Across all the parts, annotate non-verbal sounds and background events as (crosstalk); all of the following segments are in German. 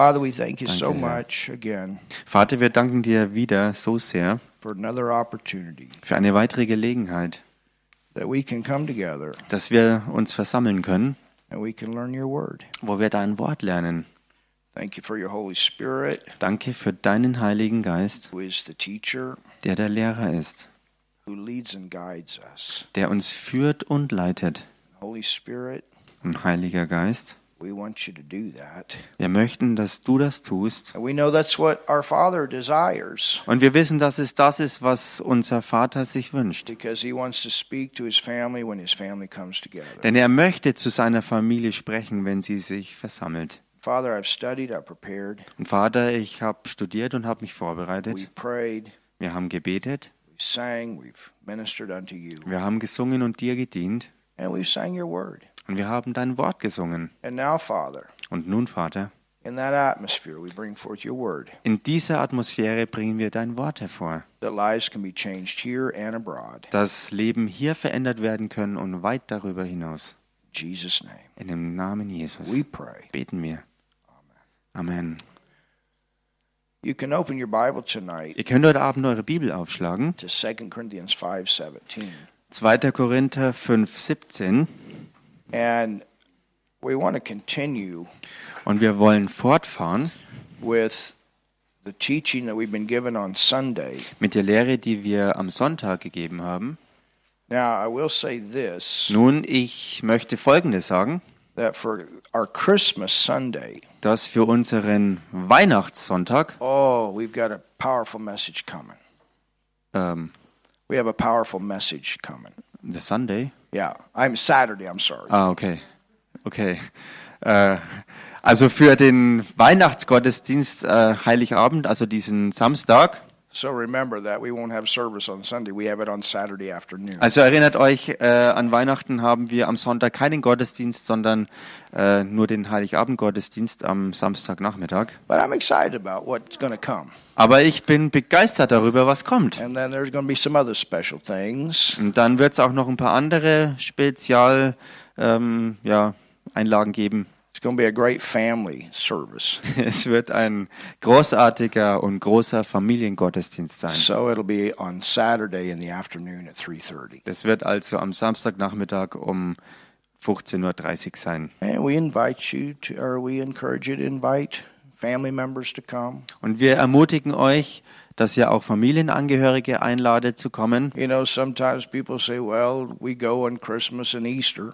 Father, we thank you Danke, so much again Vater, wir danken dir wieder so sehr for another opportunity für eine weitere Gelegenheit, that we can come together dass wir uns versammeln können, and we can learn your word. wo wir dein Wort lernen. Thank you for your Holy Spirit, Danke für deinen Heiligen Geist, who is the teacher, der der Lehrer ist, who leads and guides us. der uns führt und leitet. Holy Spirit, Und Heiliger Geist, we want you to do that. wir möchten, dass du das tust. And we know that's what our Father desires Und wir wissen, dass es das ist, was unser Vater sich wünscht. because he wants to speak to his family when his family comes together. Denn er möchte zu seiner Familie sprechen, wenn sie sich versammelt. Father, I've studied, I've prepared, Und Vater, ich habe studiert und habe mich vorbereitet. Wir haben gebetet, we've sang, we've ministered unto you, wir haben gesungen und dir gedient. and we've sang your word. Und wir haben dein Wort gesungen. And now, Father, Und nun, Vater, in that atmosphere, we bring forth your word in dieser Atmosphäre bringen wir dein Wort hervor, that lives can be changed here and abroad. dass Leben hier verändert werden können und weit darüber hinaus. In Jesus' name, In dem Namen Jesus we pray. beten wir. Amen. You can open your Bible tonight Ihr könnt heute Abend eure Bibel aufschlagen. to 2 Corinthians 5:17. 2. Korinther 5, 17. And we want to continue Und wir wollen fortfahren with the teaching that we've been given on Sunday. mit der Lehre, die wir am Sonntag gegeben haben. Now, I will say this Nun, ich möchte Folgendes sagen, that for our Christmas Sunday, dass für unseren Weihnachtssonntag, oh, we've got a powerful message coming. ähm, We have a powerful message coming. the Sunday, Yeah, I'm Saturday, I'm sorry. ah, okay, okay, äh, also für den Weihnachtsgottesdienst äh, Heiligabend, also diesen Samstag, So remember that we won't have service on Sunday. We have it on Saturday afternoon. also erinnert euch, äh, an Weihnachten haben wir am Sonntag keinen Gottesdienst, sondern äh, nur den Heiligabendgottesdienst am Samstagnachmittag. But I'm excited about what's going to come. Aber ich bin begeistert darüber, was kommt. And then there's going to be some other special things. Und dann wird es auch noch ein paar andere Spezial ähm, ja, Einlagen geben. It's going to be a great family service. (laughs) Es wird ein großartiger und großer Familiengottesdienst sein. So it'll be on Saturday in the afternoon at 3:30. Das wird also am Samstagnachmittag um 15.30 Uhr sein. And we invite you to or we encourage you to invite family members to come. Und wir ermutigen euch, dass ihr auch Familienangehörige einladet zu kommen. You know, sometimes people say, "Well, we go on Christmas and Easter."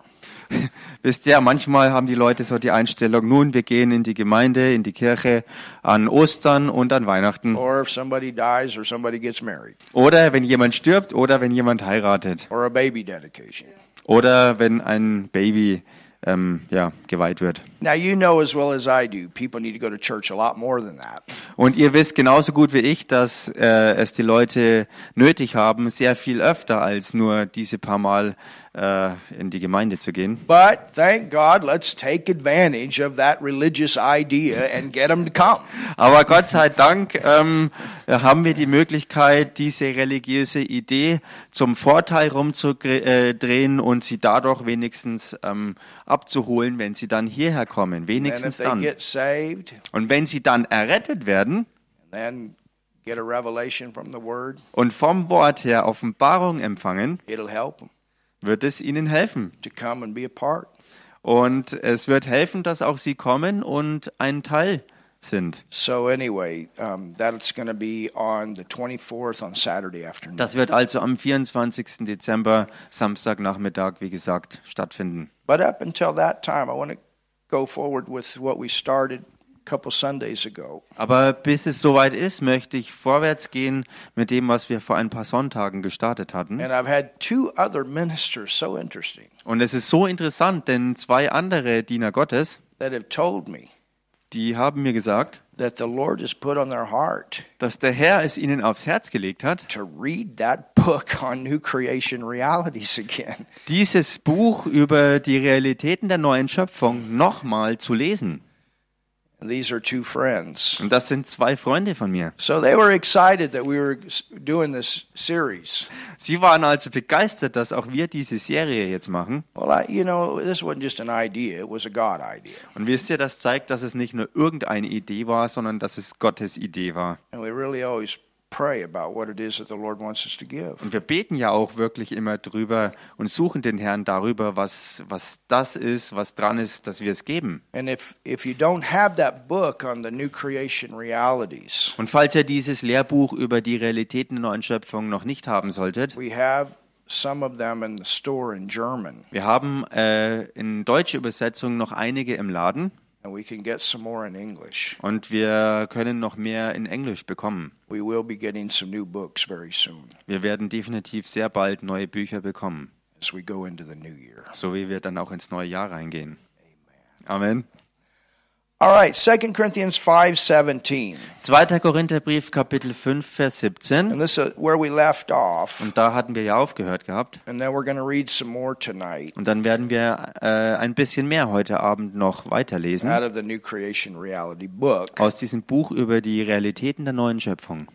(laughs) Wisst ihr, manchmal haben die Leute so die Einstellung, nun, wir gehen in die Gemeinde, in die Kirche an Ostern und an Weihnachten. Or if somebody dies or somebody gets married Oder wenn jemand stirbt oder wenn jemand heiratet. or a baby dedication. Oder wenn ein Baby ähm, ja, geweiht wird. Now, you know as well as I do, people need to go to church a lot more than that. Und ihr wisst genauso gut wie ich, dass äh, es die Leute nötig haben, sehr viel öfter als nur diese paar Mal in die Gemeinde zu gehen. But thank God, let's take advantage of that religious idea and get them to come. Aber Gott sei Dank ähm, haben wir die Möglichkeit, diese religiöse Idee zum Vorteil rumzudrehen und sie dadurch wenigstens ähm, abzuholen, wenn sie dann hierher kommen. Wenigstens dann. saved, Und wenn sie dann errettet werden then get a revelation from the Word, und vom Wort her Offenbarung empfangen, it'll help them wird es ihnen helfen. to come and be a part. Und es wird helfen, dass auch sie kommen und ein Teil sind. So anyway, um, that's going to be on the 24th on Saturday afternoon. Das wird also am 24. Dezember, Samstagnachmittag, wie gesagt, stattfinden. But up until that time, I want to go forward with what we started a couple Sundays ago. Aber bis es soweit ist, möchte ich vorwärts gehen mit dem, was wir vor ein paar Sonntagen gestartet hatten. And I've had two other ministers so interesting Und es ist so interessant, denn zwei andere Diener Gottes, that have told me die haben mir gesagt, that the Lord has put on their heart dass der Herr es ihnen aufs Herz gelegt hat, to read that book on new creation realities again. dieses Buch über die Realitäten der neuen Schöpfung nochmal zu lesen. These are two friends. Und das sind zwei Freunde von mir. So they were excited that we were doing this series. Sie waren also begeistert, dass auch wir diese Serie jetzt machen. Well, I, you know, this wasn't just an idea, it was a God idea. Und wisst ihr, das zeigt, dass es nicht nur irgendeine Idee war, sondern dass es Gottes Idee war. And we really always Und wir beten ja auch wirklich immer drüber und suchen den Herrn darüber, was, was das ist, was dran ist, dass wir es geben. And if, if you don't have that book on the new creation realities, Und falls ihr dieses Lehrbuch über die Realitäten der neuen Schöpfung noch nicht haben solltet, we have some of them in the store in German, wir haben äh, in deutsche Übersetzung noch einige im Laden und wir können noch mehr in Englisch bekommen. We will be getting some new books very soon Wir werden definitiv sehr bald neue Bücher bekommen, as we go into the new year. so wie wir dann auch ins neue Jahr reingehen. Amen. All right, 2 Corinthians 5:17. 2. Korintherbrief, Kapitel 5, Vers 17. And this is where we left off. Und da hatten wir ja aufgehört gehabt. And then we're going to read some more tonight Und dann werden wir äh, ein bisschen mehr heute Abend noch weiterlesen out of the New Creation Reality book. aus diesem Buch über die Realitäten der neuen Schöpfung.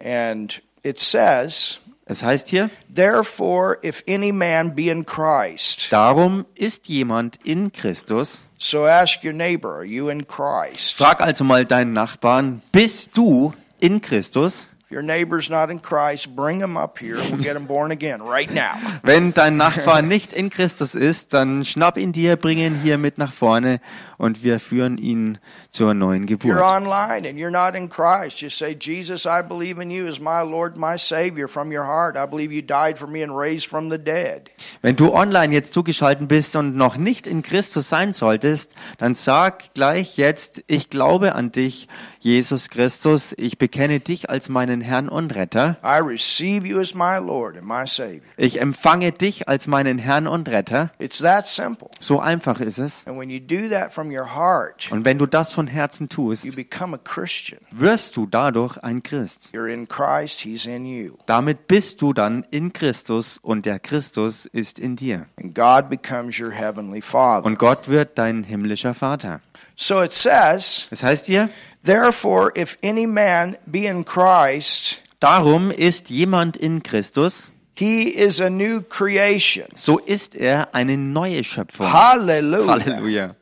And it says, Es heißt hier, Therefore, if any man be in Christ, darum ist jemand in Christus. so ask your neighbor, Are you in Christ? Frag also mal deinen Nachbarn, bist du in Christus? If your neighbor's not in Christ, bring him up here. We'll get him born again right now. (laughs) Wenn dein Nachbar nicht in Christus ist, dann schnapp ihn dir, bring ihn hier mit nach vorne und wir führen ihn zur neuen Geburt. online and you're not in Christ, just say, Jesus, I believe in you as my Lord, my Savior from your heart. I believe you died for me and raised from the dead. Wenn du online jetzt zugeschaltet bist und noch nicht in Christus sein solltest, dann sag gleich jetzt, ich glaube an dich, Jesus Christus, ich bekenne dich als meinen Herrn und Retter. I receive you as my Lord and my Savior. Ich empfange dich als meinen Herrn und Retter. It's that simple. So einfach ist es. And when you do that from your heart, Und wenn du das von Herzen you tust, become a Christian. wirst du dadurch ein Christ. You're in Christ, He's in you. Damit bist du dann in Christus und der Christus ist in dir. And God becomes your heavenly Father. Und Gott wird dein himmlischer Vater. So it says, Das heißt hier, Therefore, if any man be in Christ, darum ist jemand in Christus, he is a new creation. so ist er eine neue Schöpfung. Hallelujah. Halleluja.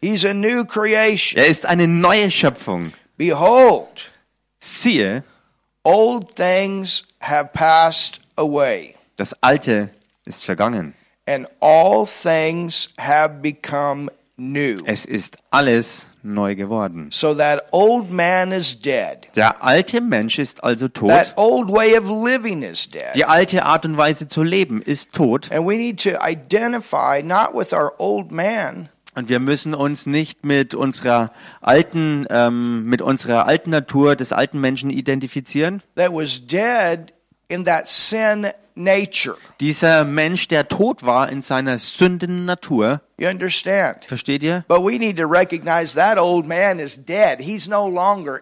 He's a new creation. Er ist eine neue Schöpfung. Behold, Siehe, old things have passed away, das Alte ist vergangen. and all things have become new. Es ist alles neu geworden. So that old man is dead. Der alte Mensch ist also tot. That old way of living is dead. Die alte Art und Weise zu leben ist tot. And we need to identify not with our old man, Und wir müssen uns nicht mit unserer alten, ähm, mit unserer alten Natur des alten Menschen identifizieren. that was dead in that sin nature. Dieser Mensch, der tot war in seiner sündenden Natur, You understand? versteht ihr? But we need to recognize that old man is dead. He's no longer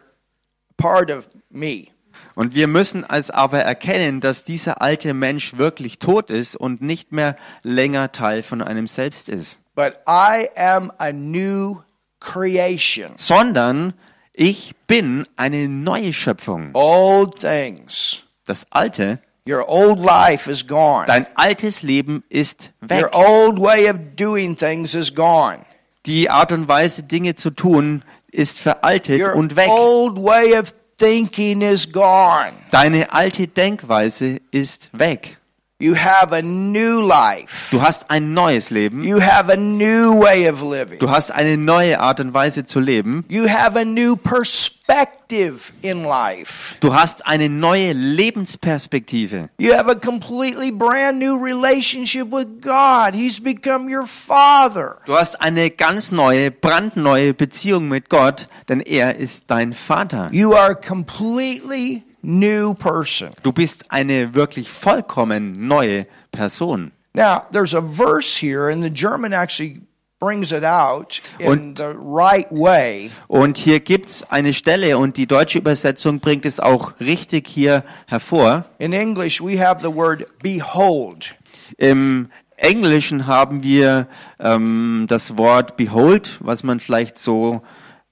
part of me. Und wir müssen es aber erkennen, dass dieser alte Mensch wirklich tot ist und nicht mehr länger Teil von einem selbst ist, But I am a new creation. sondern ich bin eine neue Schöpfung. Old things. Das Alte, Your old life is gone. dein altes Leben ist weg. Your old way of doing things is gone. Die Art und Weise, Dinge zu tun, ist veraltet Your und weg. old way of thinking is gone. Deine alte Denkweise ist weg. You have a new life. Du hast ein neues Leben. You have a new way of living. Du hast eine neue Art und Weise zu leben. You have a new perspective in life. Du hast eine neue Lebensperspektive. You have a completely brand new relationship with God. He's become your father. Du hast eine ganz neue, brandneue Beziehung mit Gott, denn er ist dein Vater. You are completely new person. Du bist eine wirklich vollkommen neue Person. Now, there's a verse here, and the German actually brings it out in Und- the right way. Und hier gibt's eine Stelle und die deutsche Übersetzung bringt es auch richtig hier hervor. In English, we have the word behold. Im Englischen haben wir ähm, das Wort behold, was man vielleicht so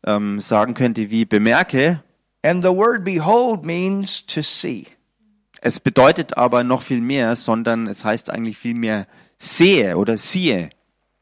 ähm, sagen könnte wie bemerke. And the word behold means to see. Es bedeutet aber noch viel mehr, sondern es heißt eigentlich viel mehr sehe oder siehe.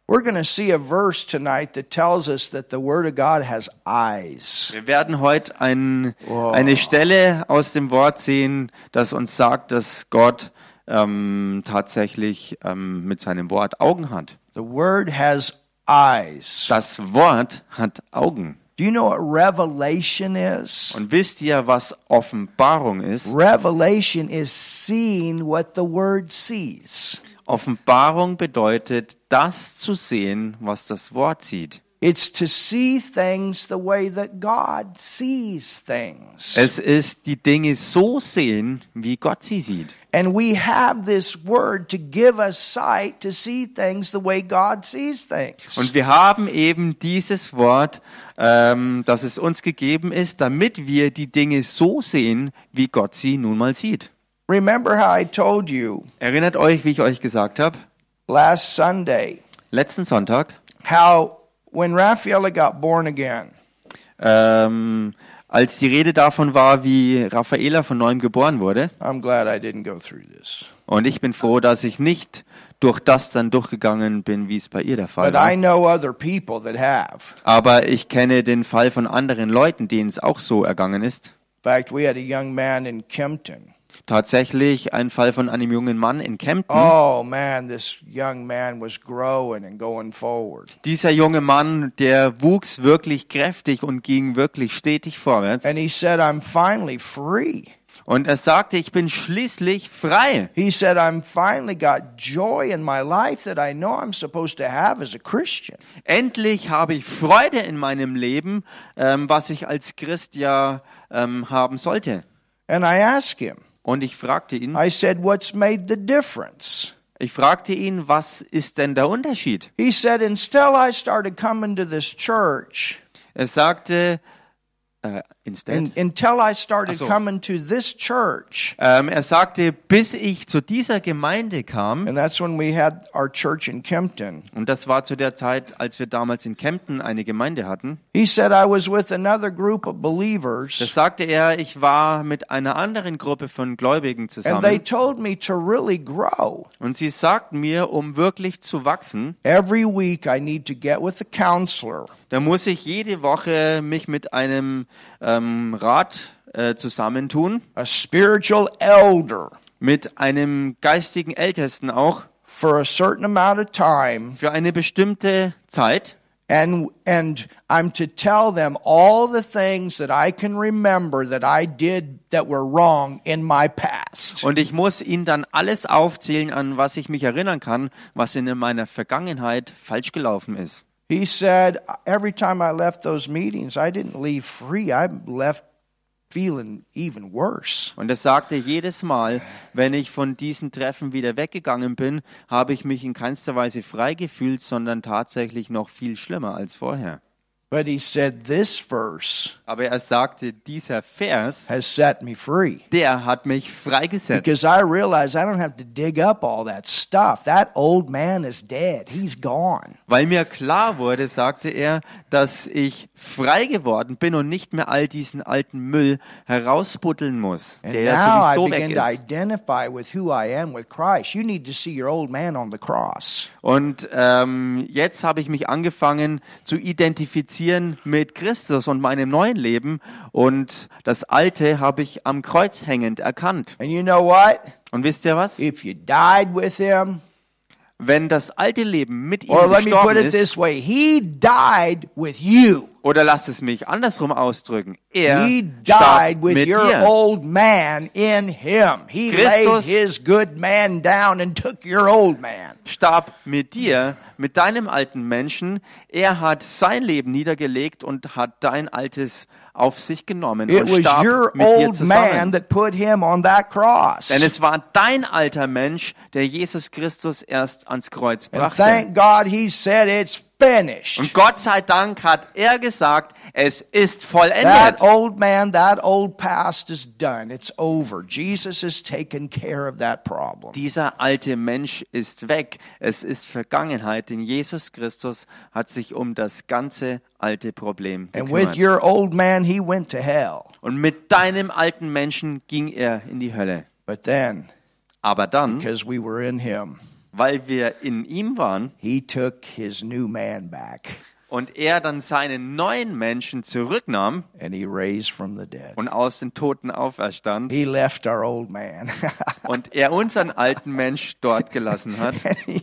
We're going to see a verse tonight that tells us that the Word of God has eyes. Wir werden heute ein, eine Stelle aus dem Wort sehen, das uns sagt, dass Gott ähm, tatsächlich ähm, mit seinem Wort Augen hat. The Word has eyes. Das Wort hat Augen. Do you know what revelation is? Und wisst ihr, was Offenbarung ist? Revelation is seeing what the Word sees. Offenbarung bedeutet, das zu sehen, was das Wort sieht. It's to see things the way that God sees things. Es ist die Dinge so sehen, wie Gott sie sieht. And we have this word to give us sight to see things the way God sees things. Und wir haben eben dieses Wort, ähm, das es uns gegeben ist, damit wir die Dinge so sehen, wie Gott sie nun mal sieht. Remember how I told you Erinnert euch, wie ich euch gesagt habe, last Sunday letzten Sonntag, how when Raffaella got born again, ähm, als die Rede davon war, wie Raffaela von neuem geboren wurde. I'm glad I didn't go through this. Und ich bin froh, dass ich nicht durch das dann durchgegangen bin, wie es bei ihr der Fall But I war. know other people that have. Aber ich kenne den Fall von anderen Leuten, denen es auch so ergangen ist. In fact, we had a young man in Kempton. Tatsächlich ein Fall von einem jungen Mann in Kempten. Oh man, this young man was growing and going forward. Dieser junge Mann, der wuchs wirklich kräftig und ging wirklich stetig vorwärts. And he said, I'm finally free. Und er sagte, ich bin schließlich frei. He said, I'm finally got joy in my life that I know I'm supposed to have as a Christian. Endlich habe ich Freude in meinem Leben, ähm, was ich als Christ ja ähm, haben sollte. And I asked him, Und ich fragte ihn, I said, What's made the difference? ich fragte ihn, was ist denn der Unterschied? He said, Until I started coming to this church, Er sagte, äh, instead, and, until I started so. coming to this church, ähm, er sagte, bis ich zu dieser Gemeinde kam, and that's when we had our church in Kempton. und das war zu der Zeit, als wir damals in Kempten eine Gemeinde hatten, He said, I was with another group of das believers, sagte er, ich war mit einer anderen Gruppe von Gläubigen and they zusammen told me to really grow. und sie sagten mir, um wirklich zu wachsen, Every week I need to get with a counselor. da muss ich jede Woche mich mit einem ähm, Rat äh, zusammentun, a spiritual elder mit einem geistigen Ältesten auch, for a certain amount of time für eine bestimmte Zeit. and and I'm to tell them all the things that I can remember that I did that were wrong in my past. Und ich muss ihnen dann alles aufzählen, an was ich mich erinnern kann, was in meiner Vergangenheit falsch gelaufen ist. He said every time I left those meetings I didn't leave free. I left feeling even worse. Und er sagte, jedes Mal, wenn ich von diesen Treffen wieder weggegangen bin, habe ich mich in keinster Weise frei gefühlt, sondern tatsächlich noch viel schlimmer als vorher. But he said this verse Aber er sagte, dieser Vers, has set me free. der hat mich freigesetzt. Because I realize I don't have to dig up all that stuff. That old man is dead. He's gone. Weil mir klar wurde, sagte er, dass ich frei geworden bin und nicht mehr all diesen alten Müll herausbuddeln muss, And der ja sowieso weg ist. identify with who I am with Christ. You need to see your old man on the cross. Und ähm, jetzt habe ich mich angefangen zu identifizieren mit Christus und meinem neuen Leben. Und das Alte habe ich am Kreuz hängend erkannt. And you know what? Und wisst ihr was? If you died with him, Wenn das alte Leben mit ihm gestorben ist, way, oder lasst es mich andersrum ausdrücken, er He starb died with mit your dir. old man in him. He laid Christus- his good man down and took your old man. starb mit dir, mit deinem alten Menschen. Er hat sein Leben niedergelegt und hat dein altes auf sich genommen It und starb your mit dir zusammen. that put him on that cross. Denn es war dein alter Mensch, der Jesus Christus erst ans Kreuz And brachte. thank God he said it's finished. Und Gott sei Dank hat er gesagt, es ist That vollendet. old man, that old past is done. It's over. Jesus has taken care of that problem. Dieser alte Mensch ist weg. Es ist Vergangenheit, denn Jesus Christus hat sich um das ganze alte Problem And with gekümmert. your old man, he went to hell. Und mit deinem alten Menschen ging er in die Hölle. But then, Aber dann, because we were in him, weil wir in ihm waren he took his new man back und er dann seinen neuen Menschen zurücknahm and he raised from the dead. und aus den Toten auferstand He left our old man. (laughs) und er unseren alten Mensch dort gelassen hat (laughs) and, he,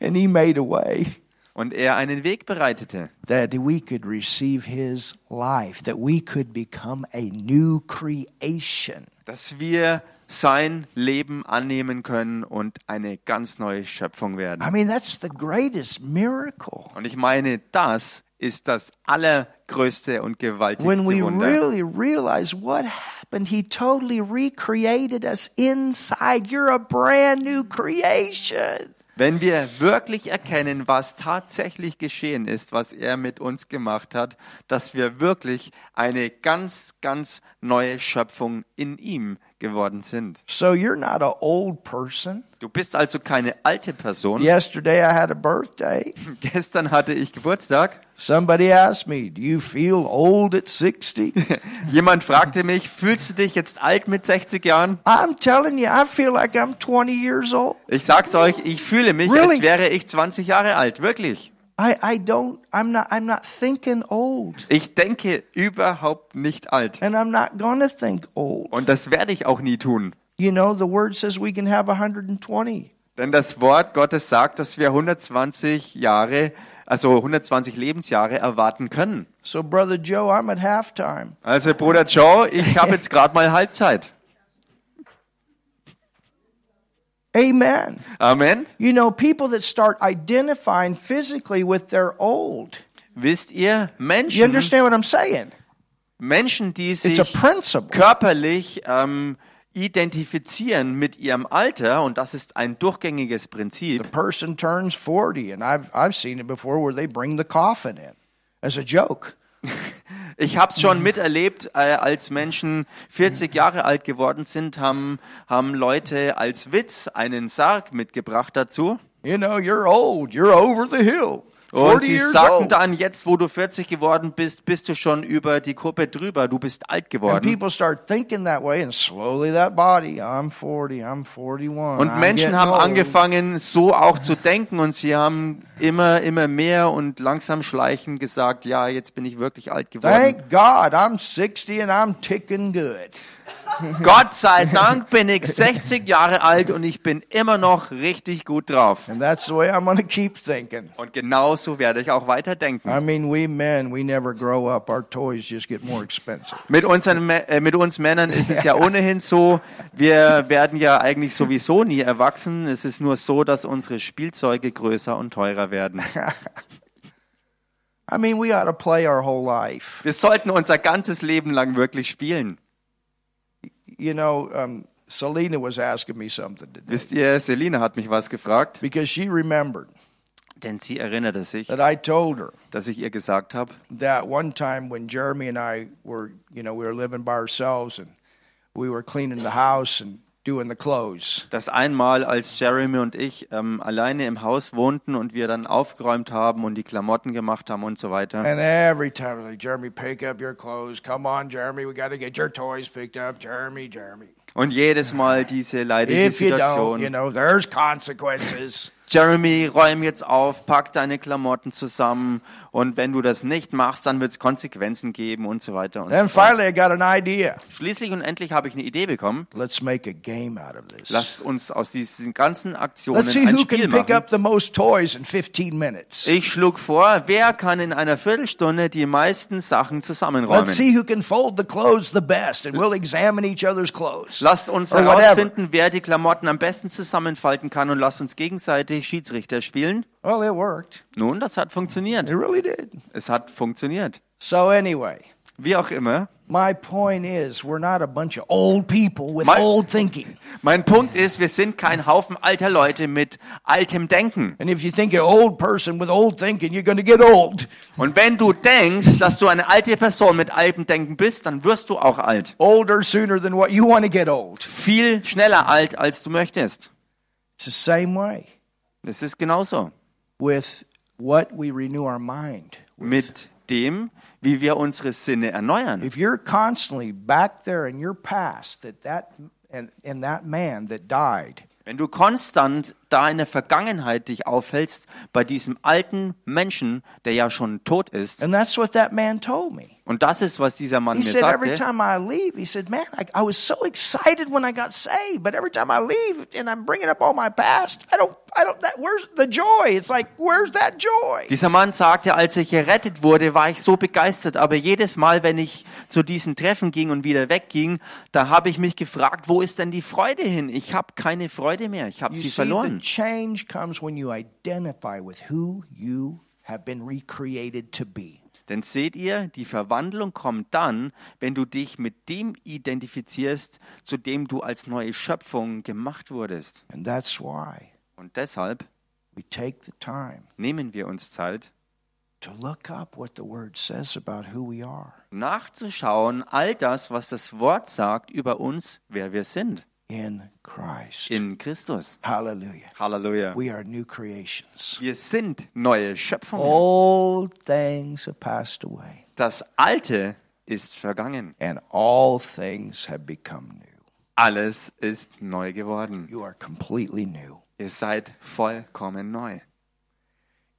and he made a way und er einen Weg bereitete, that we could receive his life, that we could become a new creation. dass wir sein Leben annehmen können und eine ganz neue Schöpfung I werden. mean, that's the greatest miracle. Und ich meine, das ist das allergrößte und When gewaltigste we Wunder. really realize what happened, he totally recreated us inside. You're a brand new creation. Wenn wir wirklich erkennen, was tatsächlich geschehen ist, was er mit uns gemacht hat, dass wir wirklich eine ganz, ganz neue Schöpfung in ihm geworden sind. So you're not an old person. Du bist also keine alte Person. (laughs) Yesterday I had a birthday. Gestern hatte ich Geburtstag. Somebody asked me, Do you feel old at 60? (laughs) Jemand fragte mich, fühlst du dich jetzt alt mit 60 Jahren? I'm telling you, I feel like I'm 20 years old. Ich sag's euch, ich fühle mich, Really? als wäre ich 20 Jahre alt, wirklich. I, I don't I'm not I'm not thinking old. Ich denke überhaupt nicht alt. And I'm not gonna think old. Und das werde ich auch nie tun. You know, the word says we can have 120. Denn das Wort Gottes sagt, dass wir 120 Jahre, also 120 Lebensjahre erwarten können. So brother Joe, I'm at halftime. Also Bruder Joe, ich habe (laughs) jetzt gerade mal Halbzeit. Amen. Amen. You know, people that start identifying physically with their old. Wisst ihr, Menschen. You understand what I'm saying? Menschen, die It's sich a principle. körperlich ähm, identifizieren mit ihrem Alter, und das ist ein durchgängiges Prinzip, The person turns 40, and I've, I've seen it before where they bring the coffin in as a joke. Ich habe es schon miterlebt, äh, als Menschen 40 Jahre alt geworden sind, haben, haben Leute als Witz einen Sarg mitgebracht dazu. You know, you're old, you're over the hill. Und 40 sie sagten dann, jetzt wo du 40 geworden bist, bist du schon über die Kuppe drüber, du bist alt geworden. people start thinking that way, and slowly that body, I'm 40, I'm 41. Und Menschen haben angefangen, so auch zu denken und sie haben immer, immer mehr und langsam schleichend gesagt, ja, jetzt bin ich wirklich alt geworden. Thank God, I'm 60 and I'm ticking good. Gott sei Dank bin ich 60 Jahre alt und ich bin immer noch richtig gut drauf. And that's the way I'm going to keep thinking. Und genauso werde ich auch weiter denken. I mean, we men, we never grow up. Our toys just get more expensive. Mit, unseren, äh, mit uns Männern ist es ja (laughs) ohnehin so, wir werden ja eigentlich sowieso nie erwachsen. Es ist nur so, dass unsere Spielzeuge größer und teurer werden. (laughs) I mean, we ought to play our whole life. Wir sollten unser ganzes Leben lang wirklich spielen. You know, um, Selena was asking me something today. Wisst ihr, Selina hat mich was gefragt, because she remembered denn sie erinnerte sich, that I told her dass ich ihr gesagt habe, that one time when Jeremy and I were, you know, we were living by ourselves and we were cleaning the house and doing the clothes. dass einmal, als Jeremy und ich ähm, alleine im Haus wohnten und wir dann aufgeräumt haben und die Klamotten gemacht haben und so weiter. And every time, like, Jeremy, pick up your clothes. Come on, Jeremy, we got to get your toys picked up. Jeremy, Jeremy. Und jedes Mal diese leidige If you don't, Situation. you know, there's consequences. Jeremy, räum jetzt auf, pack deine Klamotten zusammen und wenn du das nicht machst, dann wird es Konsequenzen geben und so weiter. Und Then so fort. finally, I got an idea. Schließlich und endlich habe ich eine Idee bekommen. Let's make a game out of this. Lasst uns aus diesen ganzen Aktionen Let's see ein who Spiel can pick machen. up the most toys in 15 minutes. Ich schlug vor, wer kann in einer Viertelstunde die meisten Sachen zusammenräumen? Let's see who can fold the clothes the best, and we'll examine each other's clothes. Lasst uns herausfinden, wer die Klamotten am besten zusammenfalten kann und lasst uns gegenseitig Schiedsrichter spielen. Well, it worked. Nun, das hat funktioniert. It really did. Es hat funktioniert. So anyway, Wie auch immer. My point is, we're not a bunch of old people with My- old thinking. Mein Punkt ist, wir sind kein Haufen alter Leute mit altem Denken. And if you think an old person with old thinking, you're going to get old. Und wenn du denkst, dass du eine alte Person mit altem Denken bist, dann wirst du auch alt. Older sooner than what you want to get old. Viel schneller alt, als du möchtest. It's the same way Das ist genauso. With what we renew our mind. Mit dem, wie wir unsere Sinne erneuern. If you're constantly back there in your past, that that and, and that man that died, Wenn du konstant da in der Vergangenheit dich aufhältst, bei diesem alten Menschen, der ja schon tot ist, and that's what that man told me. und das ist, was dieser Mann He mir said every sagte, time I leave, he said, "Man, I, I was so excited when I got saved, but every time I leave and I'm bringing up all my past, I don't, I don't. That where's the joy? It's like, where's that joy? Dieser Mann sagte, als ich errettet wurde, war ich so begeistert, aber jedes Mal, wenn ich zu diesen Treffen ging und wieder wegging, da habe ich mich gefragt, wo ist denn die Freude hin? Ich habe keine Freude mehr, ich habe sie verloren. Change comes when you identify with who you have been recreated to be. Denn seht ihr, die Verwandlung kommt dann, wenn du dich mit dem identifizierst, zu dem du als neue Schöpfung gemacht wurdest. And that's why Und deshalb we take the time nehmen wir uns Zeit, to look up what the Word says about who we are nachzuschauen, all das, was das Wort sagt über uns, wer wir sind. In Christ. In Christus. Hallelujah. Halleluja. We are new creations. Wir sind neue Schöpfungen. Old things have passed away, Das Alte ist vergangen. and all things have become new. Alles ist neu geworden. You are completely new. Ihr seid vollkommen neu.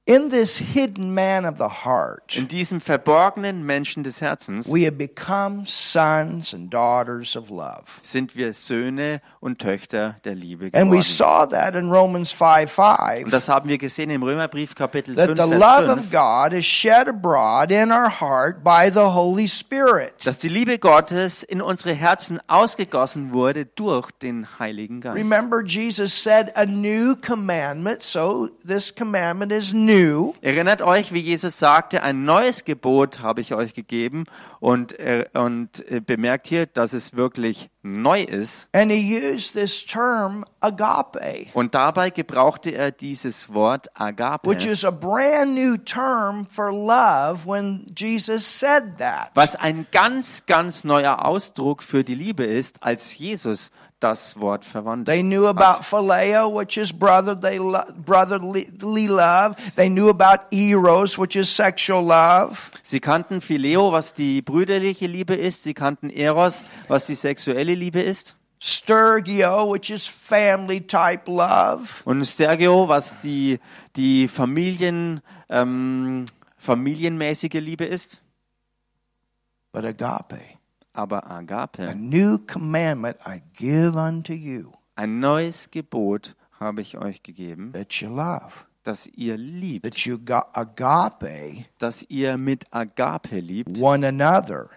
In this hidden man of the heart, In diesem verborgenen Menschen des Herzens we have become sons and daughters of love. sind wir Söhne und Töchter der Liebe geworden. And we saw that in Romans 5 5. Und das haben wir gesehen im Römerbrief Kapitel that 5, the love of God is shed abroad in our heart by the Holy Spirit. dass die Liebe Gottes in unsere Herzen ausgegossen wurde durch den Heiligen Geist. Remember, Jesus said, A new commandment, so this commandment is new. Erinnert euch, wie Jesus sagte, ein neues Gebot habe ich euch gegeben und, äh, und äh, bemerkt hier, dass es wirklich neu ist. And he used this term agape, Und dabei gebrauchte er dieses Wort Agape, which is a brand new term for love when Jesus said that. was ein ganz, ganz neuer Ausdruck für die Liebe ist, als Jesus das Wort verwandt. They knew about phileo, which is brotherly, brotherly love. They knew about eros, which is sexual love. Sie kannten Phileo, was die brüderliche Liebe ist. Sie kannten Eros, was die sexuelle Liebe ist. Stergio, which is family type love. Und Stergio, was die, die Familien, ähm, familienmäßige Liebe ist. But agape, Aber a Agape, new commandment I give unto you, ein neues Gebot habe ich euch gegeben, that you love, dass ihr liebt, that you ga- agape dass ihr mit Agape liebt, one another,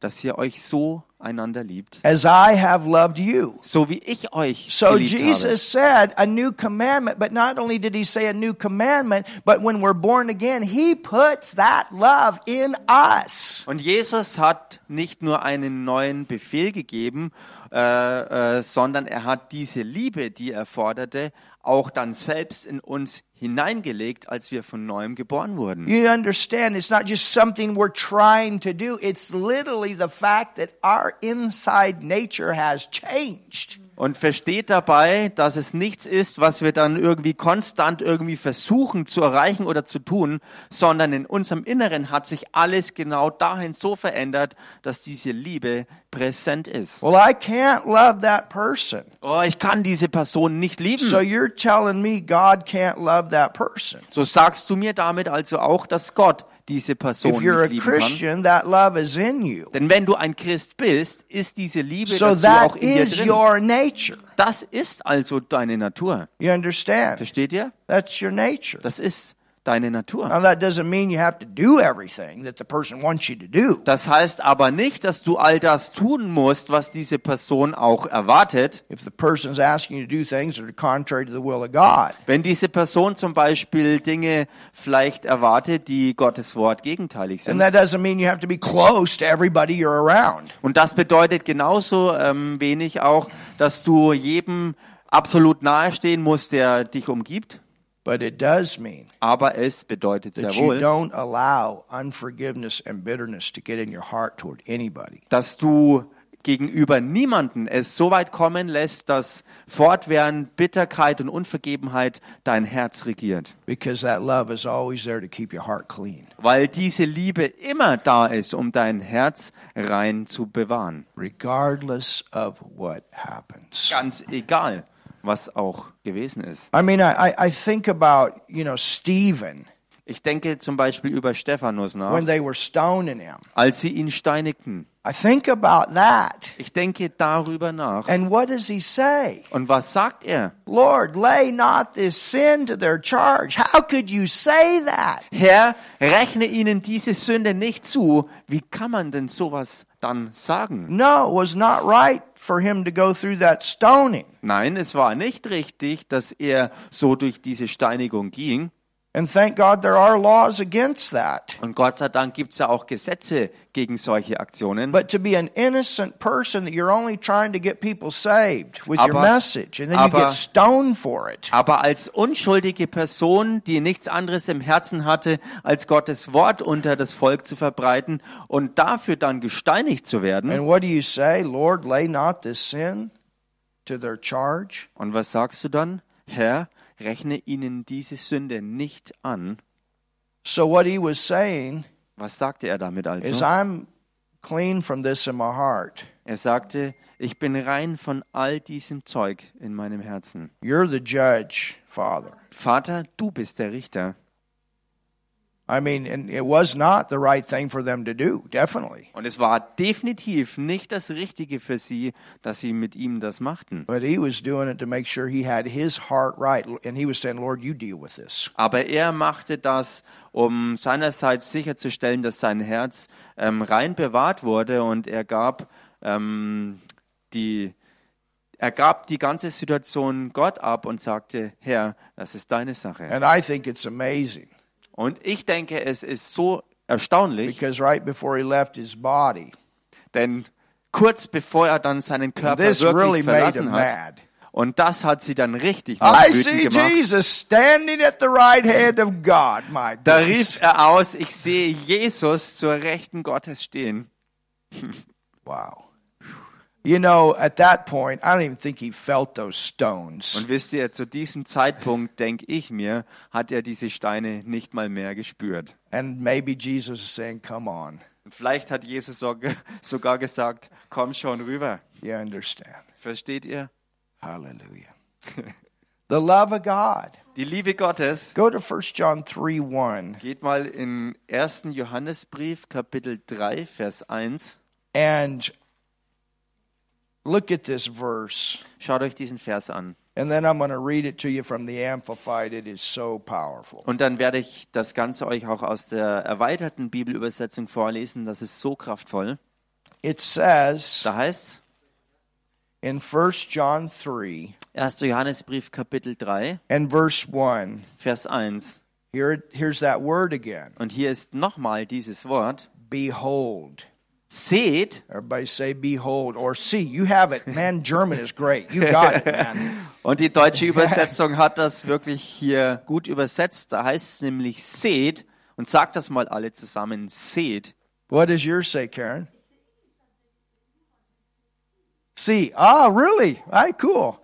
dass ihr euch so einander liebt, as I have loved you. so wie ich euch So geliebt habe. Jesus said a new commandment, but not only did he say a new commandment, but when we're born again, he puts that love in us. Und Jesus hat nicht nur einen neuen Befehl gegeben, äh, äh, sondern er hat diese Liebe, die er forderte, auch dann selbst in uns hineingelegt, als wir von neuem geboren wurden. You understand, it's not just something we're trying to do. It's literally the fact that our inside nature has changed. Und versteht dabei, dass es nichts ist, was wir dann irgendwie konstant irgendwie versuchen zu erreichen oder zu tun, sondern in unserem Inneren hat sich alles genau dahin so verändert, dass diese Liebe präsent ist. Well, I can't love that person. Oh, ich kann diese Person nicht lieben. So you're telling me God can't love that person. So sagst du mir damit also auch, dass Gott diese Person If you're a nicht lieben. Christian, that love is in you. Denn wenn du ein Christ bist, ist diese Liebe So dazu auch that in dir is drin. your nature. Das ist also deine Natur. You understand? Versteht ihr? That's your nature. Das ist deine Natur. Now, that doesn't mean you have to do everything that the person wants you to do. Das heißt aber nicht, dass du all das tun musst, was diese Person auch erwartet. If the person's asking you to do things that are contrary to the will of God. Wenn diese Person zum Beispiel Dinge vielleicht erwartet, die Gottes Wort gegenteilig And sind. that doesn't mean you have to be close to everybody you're around. Und das bedeutet genauso ähm, wenig auch, dass du jedem absolut nahestehen musst, der dich umgibt. But it does mean Aber es bedeutet sehr that you wohl, don't allow unforgiveness and bitterness to get in your heart toward anybody. dass du gegenüber niemanden es so weit kommen lässt, dass fortwährend Bitterkeit und Unvergebenheit dein Herz regiert. Because that love is always there to keep your heart clean, Weil diese Liebe immer da ist, um dein Herz rein zu bewahren. regardless of what happens. Ganz egal, was auch gewesen ist. I mean, I, I- think about, you know, Stephen Ich denke zum Beispiel über Stephanus nach, when they were stoning him. als sie ihn steinigten. I think about that. Ich denke darüber nach. And what does he say? Und was sagt er? Lord, lay not this sin to their charge. How could you say that? Herr, rechne ihnen diese Sünde nicht zu. Wie kann man denn sowas dann sagen? No, it was not right for him to go through that stoning. Nein, es war nicht richtig, dass er so durch diese Steinigung ging. And thank God there are laws against that. Und Gott sei Dank gibt es ja auch Gesetze gegen solche Aktionen. But to be an innocent person that you're only trying to get people saved with your Aber- message, and then you aber- get stoned for it. Aber als unschuldige Person, die nichts anderes im Herzen hatte, als Gottes Wort unter das Volk zu verbreiten und dafür dann gesteinigt zu werden. And what do you say? Lord, lay not this sin to their charge. Und was sagst du dann? Herr, rechne ihnen diese Sünde nicht an. So what he was saying Was sagte er damit is also? I'm clean from this in my heart. Er sagte, ich bin rein von all diesem Zeug in meinem Herzen. You're the judge, Father. Vater, du bist der Richter. I mean, and it was not the right thing for them to do, definitely. Und es war definitiv nicht das Richtige für sie, dass sie mit ihm das machten. But he was doing it to make sure he had his heart right. And he was saying, Lord, you deal with this. Aber er machte das, um seinerseits sicherzustellen, dass sein Herz ähm, rein bewahrt wurde und er gab ähm, die er gab die ganze Situation Gott ab und sagte, Herr, das ist deine Sache. And I think it's amazing Und ich denke, es ist so erstaunlich, because right before he left his body, denn kurz bevor er dann seinen Körper this really wirklich made him verlassen hat, mad. und das hat sie dann richtig noch I see wütend gemacht, Jesus standing at the right hand of God. My da rief er aus, ich sehe Jesus zur Rechten Gottes stehen. Wow. You know, at that point, I don't even think he felt those stones. Und wisst ihr, zu diesem Zeitpunkt, denke ich mir, hat er diese Steine nicht mal mehr gespürt. And maybe Jesus is saying, Come on. Vielleicht hat Jesus sogar sogar gesagt, komm schon rüber. You understand. Versteht ihr? Hallelujah. the love of God. Die Liebe Gottes Go to 1 John 3 1. geht mal in 1. Johannesbrief, Kapitel 3, Vers 1. And look at this verse. Schaut euch diesen Vers an. And then I'm going to read it to you from the Amplified. It is so powerful. Und dann werde ich das Ganze euch auch aus der erweiterten Bibelübersetzung vorlesen. Das ist so kraftvoll. It says Da heißt in 1 John 3 1. Johannesbrief, Kapitel 3, and verse 1, Vers 1. here, here's that word again Und hier ist nochmal dieses Wort. Behold. Seht, Everybody say behold or see. You have it. Man, German is great. You got it, man. (laughs) Und die deutsche Übersetzung hat das wirklich hier gut übersetzt. Da heißt es nämlich seht und sagt das mal alle zusammen, seht. What does yours say, Karen? See. Ah, really? All cool.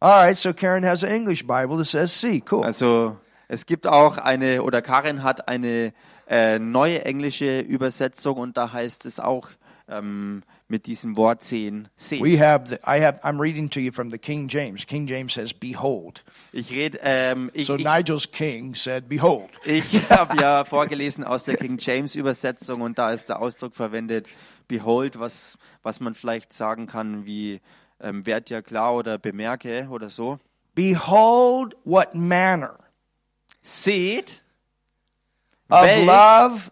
All right, so Karen has an English Bible that says see. Cool. Also es gibt auch eine, oder Karin hat eine äh, neue englische Übersetzung und da heißt es auch ähm, mit diesem Wort sehen, seht. We have the, I have I'm reading to you from the King James. King James says behold. Ich rede, ähm, ich, So ich, Nigel's king said behold. ich (laughs) habe ja vorgelesen aus der King James Übersetzung und da ist der Ausdruck verwendet, behold, was, was man vielleicht sagen kann wie ähm, werd ja klar oder bemerke oder so. Behold what manner. Seht, of Welch- love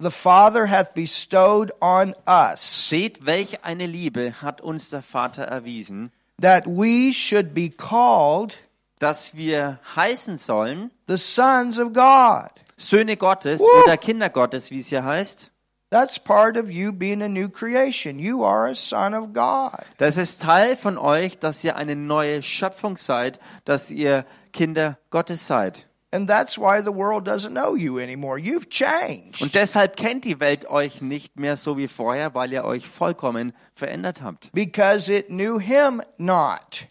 the Father hath bestowed on us, Seht, welch eine Liebe hat uns der Vater erwiesen, that we should be called dass wir heißen sollen, the sons of God. Söhne Gottes Woo! oder Kinder Gottes, wie es hier heißt. That's part of you being a new creation. You are a son of God. Das ist Teil von euch, dass ihr eine neue Schöpfung seid, dass ihr Kinder Gottes seid. And that's why the world doesn't know you anymore. You've changed. Und deshalb kennt die Welt euch nicht mehr so wie vorher, weil ihr euch vollkommen verändert habt. because it knew him not.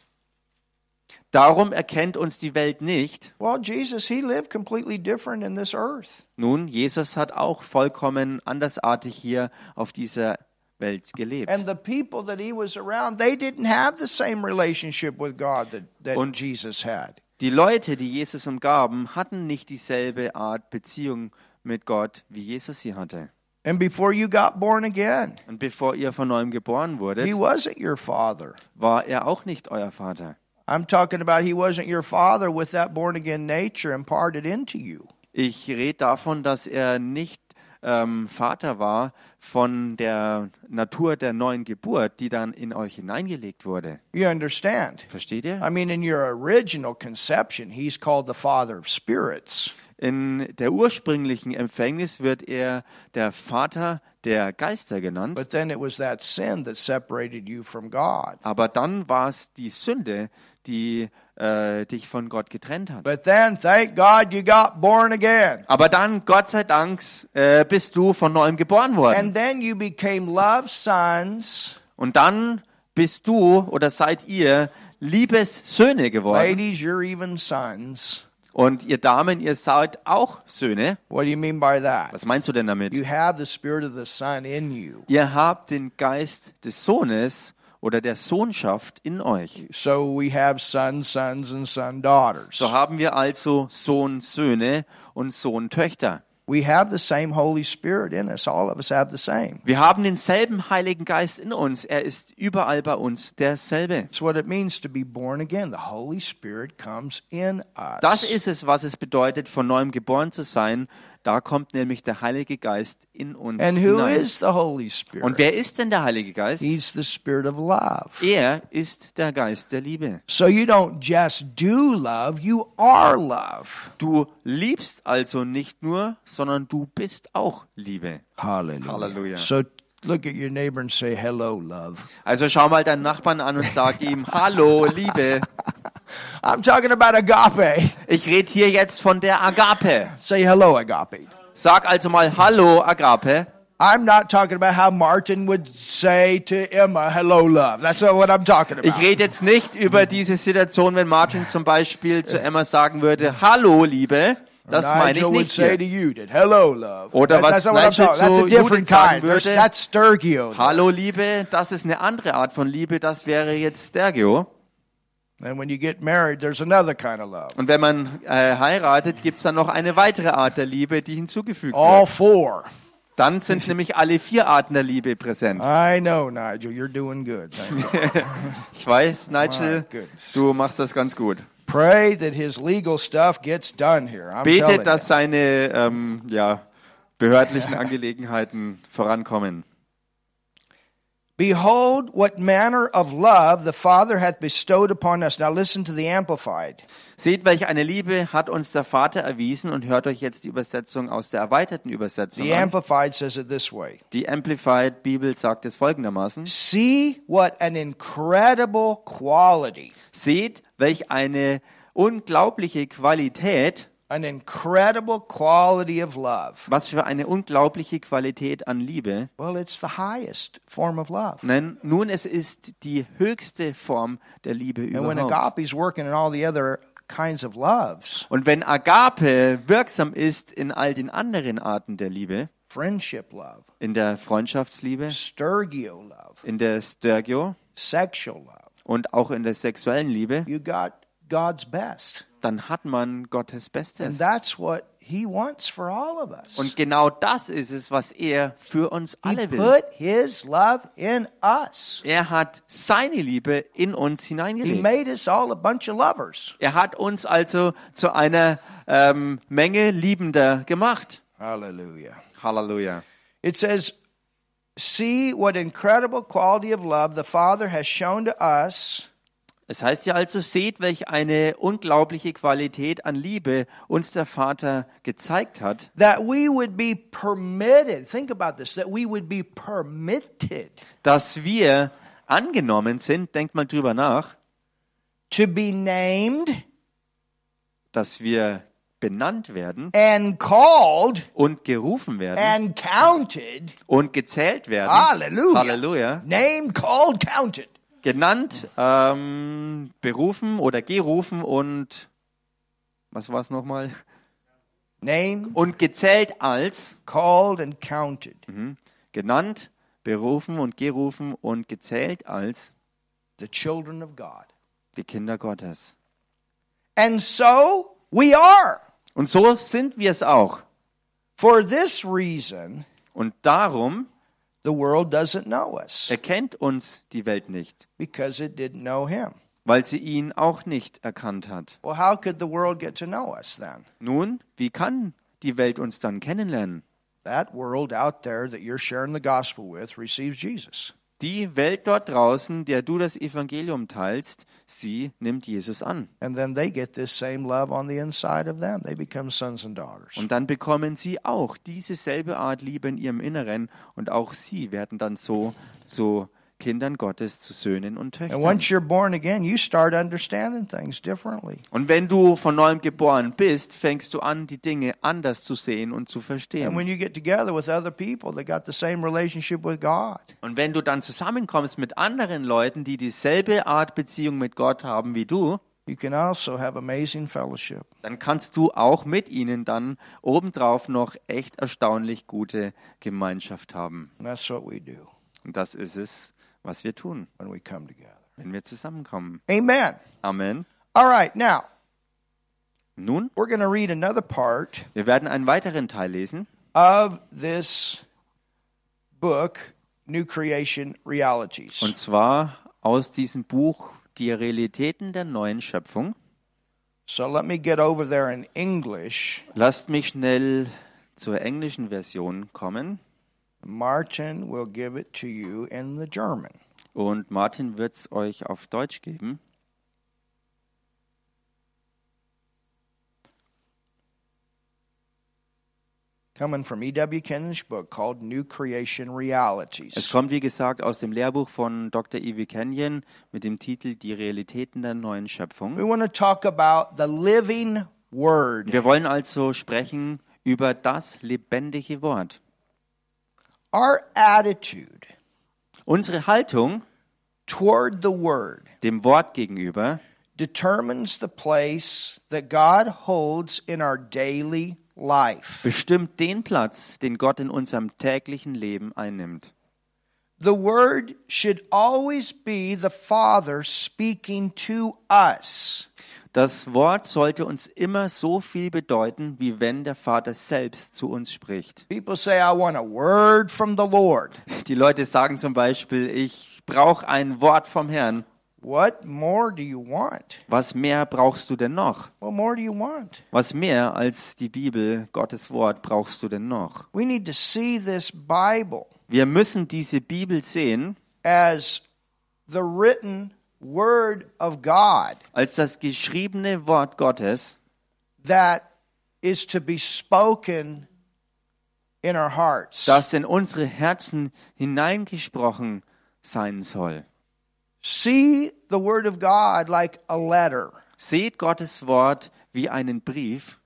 Darum erkennt uns die Welt nicht. Well, Jesus, he lived completely different in this earth. Nun, Jesus hat auch vollkommen andersartig hier auf dieser Welt gelebt. And the people that he was around, they didn't have the same relationship with God that, that Und- Jesus had. Die Leute, die Jesus umgaben, hatten nicht dieselbe Art Beziehung mit Gott, wie Jesus sie hatte. And before you got born again, Und bevor ihr von neuem geboren he wurdet, wasn't your father. war er auch nicht euer Vater. I'm talking about he wasn't your father with that born again nature imparted into you. Ich rede davon, dass er nicht ähm, Vater war von der Natur der neuen Geburt, die dann in euch hineingelegt wurde. You understand? Versteht ihr? I mean, in your original conception, he's called the father of spirits. In der ursprünglichen Empfängnis wird er der Vater der Geister genannt. But then it was that sin that separated you from God. Aber dann war es die Sünde, die äh, dich von Gott getrennt hat. But then, thank God, you got born again. Aber dann, Gott sei Dank, äh, bist du von neuem geboren worden. And then you became love sons. Und dann bist du oder seid ihr Liebessöhne geworden. Ladies, you're even sons. Und ihr Damen, ihr seid auch Söhne. What do you mean by that? Was meinst du denn damit? You have the spirit of the son in you. Ihr habt den Geist des Sohnes oder der Sohnschaft in euch. So we have son, sons, and son daughters. So haben wir also Sohn, Söhne und Sohn, Töchter. We have the same Holy Spirit in us. All of us have the same. Wir haben denselben Heiligen Geist in uns. Er ist überall bei uns derselbe. It's what it means to be born again. The Holy Spirit comes in us. Das ist es, was es bedeutet, von neuem geboren zu sein. Da kommt nämlich der Heilige Geist in uns and who hinein. is the Holy Spirit? Und wer ist denn der Heilige Geist? He's the spirit of love. Er ist der Geist der Liebe. So you don't just do love, you are love. Du liebst also nicht nur, sondern du bist auch Liebe. Hallelujah. Hallelujah. So look at your neighbor and say, Hello, love. Also schau mal deinen Nachbarn an und sag ihm, hallo Liebe. (laughs) I'm talking about agape. Ich rede hier jetzt von der Agape. Say hello, agape. Sag also mal Hallo Agape. I'm not talking about how Martin would say to Emma, hello, love. That's not what I'm talking about. Ich rede jetzt nicht über diese Situation, wenn Martin zum Beispiel zu Emma sagen würde, Hallo Liebe. Das meine ich nicht hier. that, hello, love. Oder was Nigel zu different Judith sagen kind. Würde. That's Sturgio. Hallo Liebe, das ist eine andere Art von Liebe, das wäre jetzt Stergio. And when you get married, there's another kind of love. Und wenn man äh, heiratet, gibt es dann noch eine weitere Art der Liebe, die hinzugefügt All wird. four. Dann sind (laughs) nämlich alle vier Arten der Liebe präsent. I know, Nigel. You're doing good. (laughs) Ich weiß, Nigel, du machst das ganz gut. Pray that his legal stuff gets done here. I'm telling Bete, you. dass seine ähm, ja, behördlichen Angelegenheiten vorankommen. Behold, what manner of love the Father hath bestowed upon us. Now listen to the Amplified. Seht, welche eine Liebe hat uns der Vater erwiesen und hört euch jetzt die Übersetzung aus der erweiterten Übersetzung The an. Amplified says it this way Die Amplified Bibel sagt es folgendermaßen. See what an incredible quality, Seht, welch eine unglaubliche Qualität, an incredible quality of love. was für eine unglaubliche Qualität an Liebe. Well, it's the highest form of love. Nein, nun, es ist die höchste Form der Liebe And when überhaupt. agape's working in all the other kinds of loves, Und wenn Agape wirksam ist in all den anderen Arten der Liebe, friendship love, in der Freundschaftsliebe, sturgio love, in der Stergio sexual love, und auch in der sexuellen Liebe, you got God's best. Dann hat man Gottes And Bestes. that's what he wants for all of us. Und genau das ist es, was er für uns He alle will. put his love in us. Er hat seine Liebe in uns He hineingelegt. made us all a bunch of lovers. Er hat uns also zu einer ähm, Menge Liebender gemacht. Hallelujah. Halleluja. It says, See what incredible quality of love the Father has shown to us Es heißt ja also, seht, welch eine unglaubliche Qualität an Liebe uns der Vater gezeigt hat, that we would be permitted. Think about this that we would be permitted dass wir angenommen sind, denkt mal drüber nach, to be named dass wir benannt werden and called und gerufen werden and counted. und gezählt werden. Hallelujah. Halleluja. Named, called, counted. Genannt, ähm, berufen oder gerufen und was war es nochmal? Named, Und gezählt als called, and counted. mhm, genannt, berufen und gerufen und gezählt als The children of God. die Kinder Gottes. And so we are. Und so sind wir es auch. For this reason, Und darum the world doesn't know us erkennt uns die Welt nicht, because it didn't know him. weil sie ihn auch nicht erkannt hat. Well, how could the world get to know us then? Nun, wie kann die Welt uns dann kennenlernen? That world out there that you're sharing the gospel with receives Jesus. Die Welt dort draußen, der du das Evangelium teilst, sie nimmt Jesus an. And then they get this same love on the inside of them. They become sons and daughters. Und dann bekommen sie auch diese selbe Art Liebe in ihrem Inneren und auch sie werden dann so zu Kindern Gottes, zu Söhnen und And Töchtern. once you're born again, you start understanding things differently. Und wenn du von neuem geboren bist, fängst du an, die Dinge anders zu sehen und zu And verstehen. when you get together with other people that got the same relationship with God, Und wenn du dann zusammenkommst mit anderen Leuten, die dieselbe Art Beziehung mit Gott haben wie du, you can also have amazing fellowship. dann kannst du auch mit ihnen dann obendrauf noch echt erstaunlich gute Gemeinschaft haben. And that's what we do Und das ist es, was wir tun, when we come together. wenn wir zusammenkommen. Amen. Amen. All right, now Nun, we're going to read another part wir werden einen weiteren Teil lesen of this book, New Creation Realities. und zwar aus diesem Buch Die Realitäten der neuen Schöpfung. So let me get over there in English. Lasst mich schnell zur englischen Version kommen Martin will give it to you in the German. und Martin wird es euch auf Deutsch geben. Coming from E.W. Kennan's book called New Creation Es Realities. kommt, wie gesagt, aus dem Lehrbuch von Dr. E.W. Kenyon mit dem Titel Die Realitäten der neuen We Schöpfung. want to talk about the living word. Wir wollen also sprechen über das lebendige Wort. Our attitude Unsere Haltung toward the word dem Wort gegenüber determines the place that God holds in our daily life. bestimmt den Platz, den Gott in unserem täglichen Leben einnimmt. The word should always be the Father speaking to us. Das Wort sollte uns immer so viel bedeuten, wie wenn der Vater selbst zu uns spricht. People say, I want a word from the Lord. Die Leute sagen zum Beispiel, ich brauche ein Wort vom Herrn. What more do you want? Was mehr brauchst du denn noch? What more do you want? Was mehr als die Bibel, Gottes Wort, brauchst du denn noch? We need to see this Bible Wir müssen diese Bibel sehen as the written word of God als das geschriebene Wort Gottes, that is to be spoken in our hearts. das in unsere Herzen hineingesprochen sein soll. See the word of God like a letter Seht Gottes Wort wie einen Brief,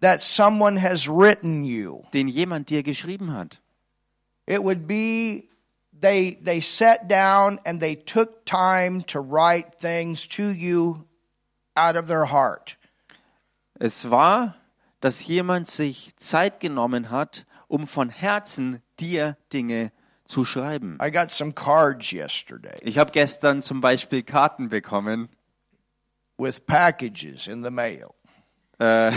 that someone has written you. den jemand dir geschrieben hat. It would be they they sat down and they took time to write things to you out of their heart. Es war, dass jemand sich Zeit genommen hat, um von Herzen dir Dinge zu schreiben. I got some cards yesterday Ich habe gestern zum Beispiel Karten bekommen, with packages in the mail. äh,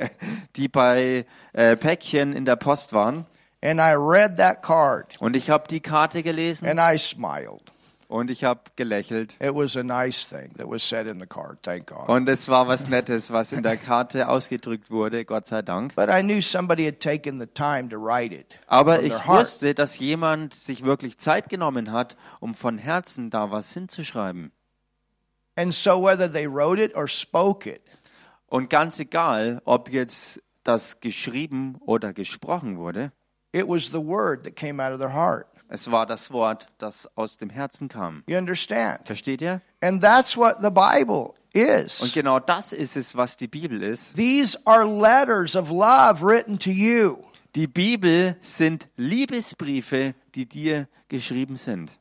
(laughs) die bei äh, Päckchen in der Post waren. And I read that card Und ich habe die Karte gelesen and I smiled. Und ich habe gelächelt. It was a nice thing that was said in the card. Thank God. Und es war was Nettes, was in der Karte ausgedrückt wurde, Gott sei Dank. But I knew somebody had taken the time to write it Aber ich wusste, dass jemand sich wirklich Zeit genommen hat, um von Herzen da was hinzuschreiben. And so whether they wrote it or spoke it, Und ganz egal, ob jetzt das geschrieben oder gesprochen wurde, it was the word that came out of their heart. es war das Wort, das aus dem Herzen kam. You understand? Versteht ihr? And that's what the Bible Und is. genau das ist es, was die Bibel ist. These are letters of love written to you. Die Bibel sind Liebesbriefe, die dir geschrieben sind.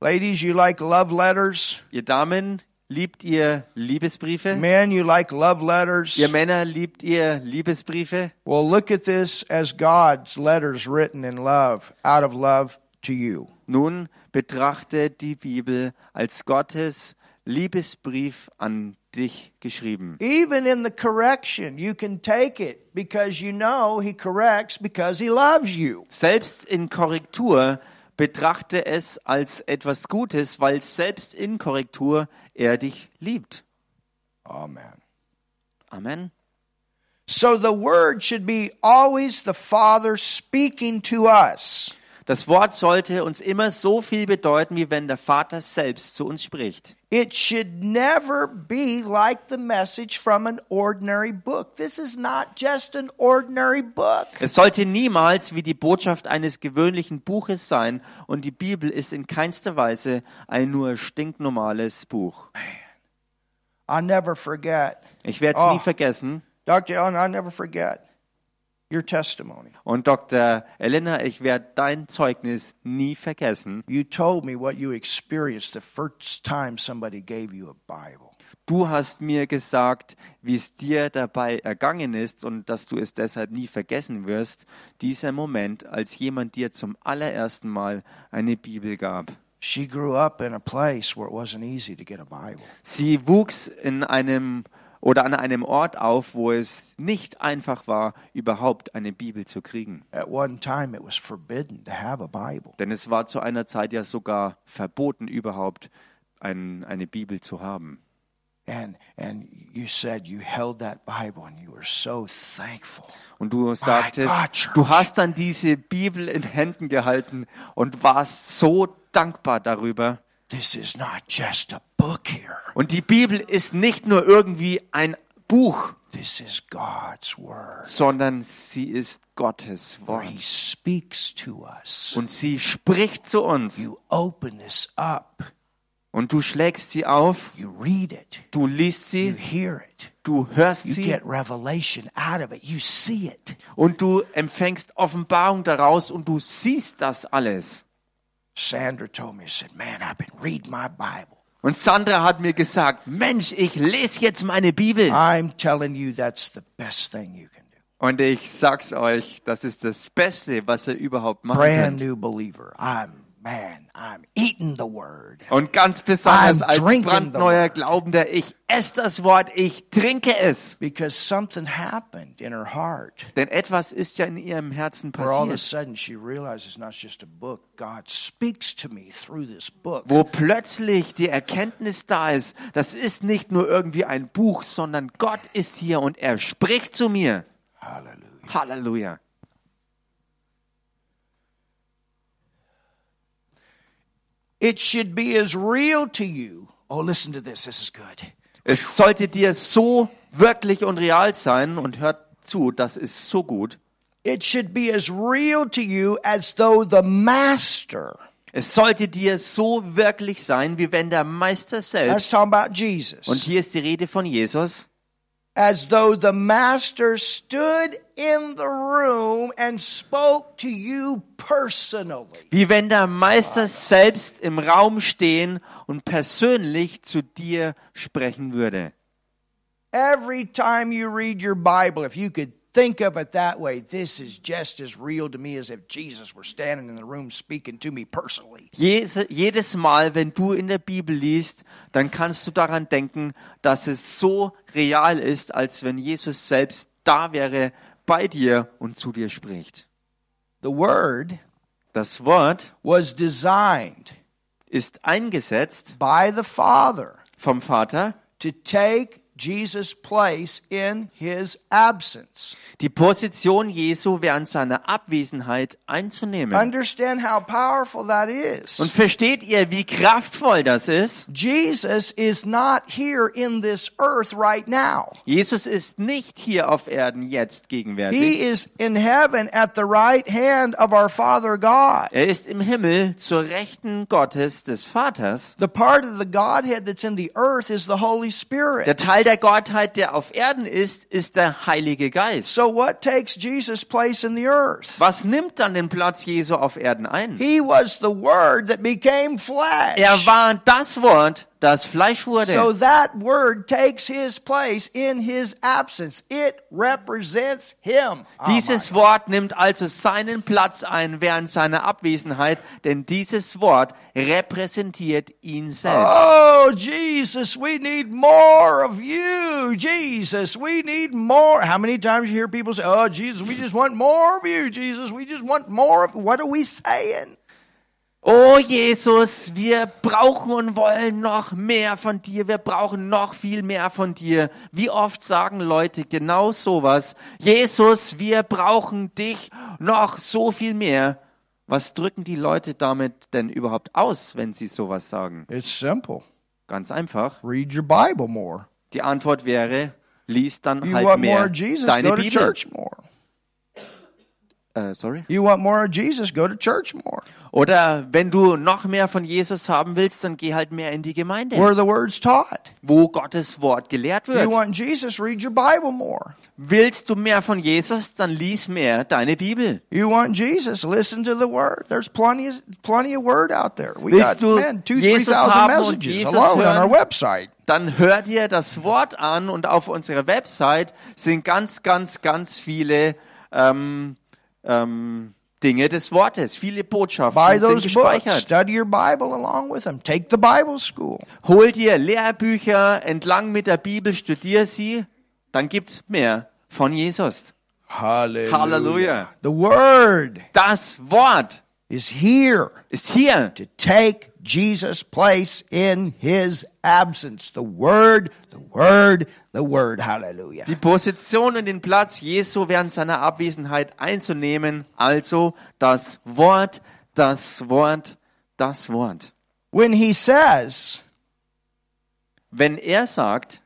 Ladies, you like love letters. Ihr Damen, liebt ihr Liebesbriefe? Men, you like love letters. Ihr Männer, liebt ihr Liebesbriefe? Well, look at this as God's letters written in love, out of love to you. Nun betrachte die Bibel als Gottes Liebesbrief an dich geschrieben. Even in the correction, you can take it because you know He corrects because He loves you. Selbst in Korrektur betrachte es als etwas Gutes, weil selbst in Korrektur er dich liebt. Amen. Amen. So the word should be always the Father speaking to us. Das Wort sollte uns immer so viel bedeuten, wie wenn der Vater selbst zu uns spricht. It should never be like the message from an ordinary book. This is not just an ordinary book. Es sollte niemals wie die Botschaft eines gewöhnlichen Buches sein und die Bibel ist in keinster Weise ein nur stinknormales Buch. I'll never forget. Ich werde es Oh. nie vergessen. Dr. Ellen, I'll never forget your testimony. Und Dr. Elena, ich werde dein Zeugnis nie vergessen. You told me what you experienced the first time somebody gave you a Bible. Du hast mir gesagt, wie es dir dabei ergangen ist und dass du es deshalb nie vergessen wirst, dieser Moment, als jemand dir zum allerersten Mal eine Bibel gab. She grew up in a place where it wasn't easy to get a Bible. Sie wuchs in einem oder an einem Ort auf, wo es nicht einfach war, überhaupt eine Bibel zu kriegen. At one time, it was forbidden to have a Bible. Denn es war zu einer Zeit ja sogar verboten, überhaupt ein, eine Bibel zu haben. And and you said you held that Bible and you were so thankful. Und du sagtest, du hast dann diese Bibel in Händen gehalten und warst so dankbar darüber. This is not just a book here. Und die Bibel ist nicht nur irgendwie ein Buch, This is God's word. sondern sie ist Gottes Wort. speaks to us. Und sie spricht zu uns. You open this up. Und du schlägst sie auf, You read it. du liest You sie, hear it. du hörst You sie get revelation out of it. You see it. und du empfängst Offenbarung daraus und du siehst das alles. Sandra told me, said, Man, I've been reading my Bible. Und Sandra hat mir gesagt, Mensch, ich lese jetzt meine Bibel. I'm telling you, that's the best thing you can do. Und ich sag's euch, das ist das Beste, was ihr überhaupt machen Brand könnt. new believer. I'm, man, I'm eating the word. Und ganz besonders I'm als brandneuer. Glaubender, ich esse das Wort, ich trinke es. Because something happened in her heart Denn etwas ist ja in ihrem Herzen where all of a passiert, sudden she realizes it's not just a book. God speaks to me through this book. wo plötzlich die Erkenntnis da ist, das ist nicht nur irgendwie ein Buch, sondern Gott ist hier und er spricht zu mir. Hallelujah. Halleluja. It should be as real to you. Oh, listen to this. This is good. Es sollte dir so wirklich und real sein und hört zu, das ist so gut. It should be as real to you as though the master, Es sollte dir so wirklich sein, wie wenn der Meister that's selbst, talking about und hier ist die Rede von Jesus, as though the master stood in the room and spoke to you personally. wie wenn der Meister selbst im Raum stehen und persönlich zu dir sprechen würde. Every time you read your Bible, if you could think of it that way, this is just as real to me as if Jesus were standing in the room speaking to me personally. Jedes Mal, wenn du in der Bibel liest, dann kannst du daran denken, dass es so real ist, als wenn Jesus selbst da wäre bei dir und zu dir spricht. The Word Das Wort was designed ist eingesetzt by the Father vom Vater, to take Jesus' place in his absence. die Position Jesu während seiner Abwesenheit einzunehmen. Understand how powerful that is. Und versteht ihr, wie kraftvoll das ist? Jesus is not here in this earth right now. Jesus ist nicht hier auf Erden jetzt He gegenwärtig. is in heaven at the right hand of our Father God. Er ist im Himmel zur Rechten Gottes des Vaters. The part of the Godhead that's in the earth is the Holy Spirit. Der Teil der Gottheit, der auf Erden ist, ist der Heilige Geist. So what takes Jesus' place in the earth? Was nimmt dann den Platz Jesu auf Erden ein? He was the Word that became flesh. Er war das Wort, das Fleisch So that word takes his place in his absence. It represents him. Oh Dieses Wort nimmt also seinen Platz ein während seiner Abwesenheit, denn dieses Wort repräsentiert ihn selbst. Oh, Jesus, we need more of you. Jesus, we need more. How many times you hear people say, Oh, Jesus, we just want more of you. Jesus, we just want more of What are we saying? Oh Jesus, wir brauchen und wollen noch mehr von dir. Wir brauchen noch viel mehr von dir. Wie oft sagen Leute genau sowas? Jesus, wir brauchen dich noch so viel mehr. Was drücken die Leute damit denn überhaupt aus, wenn sie sowas sagen? It's simple. Ganz einfach. Read your Bible more. Die Antwort wäre, lies dann You halt want mehr Jesus? deine Go to Bibel. Äh, sorry. You want more of Jesus? Go to church more. Oder wenn du noch mehr von Jesus haben willst, dann geh halt mehr in die Gemeinde, Where the word's taught. wo Gottes Wort gelehrt You wird. want Jesus? Read your Bible more. Willst du mehr von Jesus, dann lies mehr deine Bibel. You want Jesus? Listen to the Word. There's plenty of, plenty of Word out there. We Willst got man two, three Jesus thousand haben und messages Jesus alone on our website. Dann hör dir das Wort an und auf unserer Website sind ganz, ganz, ganz viele ähm, ähm, Dinge des Wortes, viele Botschaften sind books. gespeichert. Study your Bible along with them. Take the Bible school. Hol dir Lehrbücher entlang mit der Bibel, studier sie, dann gibt's mehr von Jesus. Hallelujah. Halleluja. The Word Das Wort is here ist hier, to take Jesus' place in His absence. The Word, the Word, the Word. Hallelujah. die Position und den Platz Jesu während seiner Abwesenheit einzunehmen. Also das Wort, das Wort, das Wort. When He says, Wenn er sagt,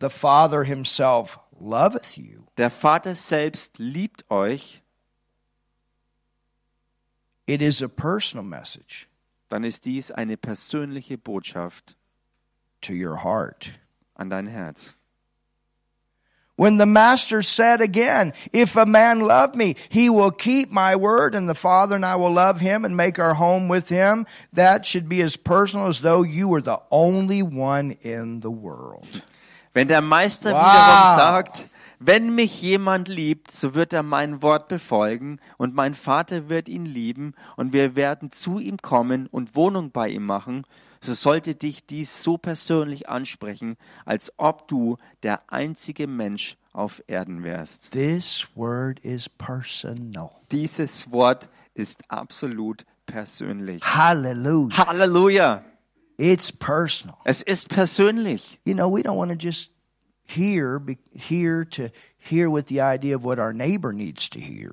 the Father Himself loveth you, der Vater selbst liebt euch, it is a personal message dann ist dies eine persönliche Botschaft to your heart. an dein Herz. When the master said again, If a man love me, he will keep my word, and the Father and I will love him and make our home with him. That should be as personal as though you were the only one in the world. Wenn der Meister Wow. wiederum sagt, wenn mich jemand liebt, so wird er mein Wort befolgen und mein Vater wird ihn lieben und wir werden zu ihm kommen und Wohnung bei ihm machen, so sollte dich dies so persönlich ansprechen, als ob du der einzige Mensch auf Erden wärst. This word is personal. Dieses Wort ist absolut persönlich. Hallelujah. Halleluja! It's personal. Es ist persönlich. You know, we don't want to just hear, be, hear to hear with the idea of what our neighbor needs to hear.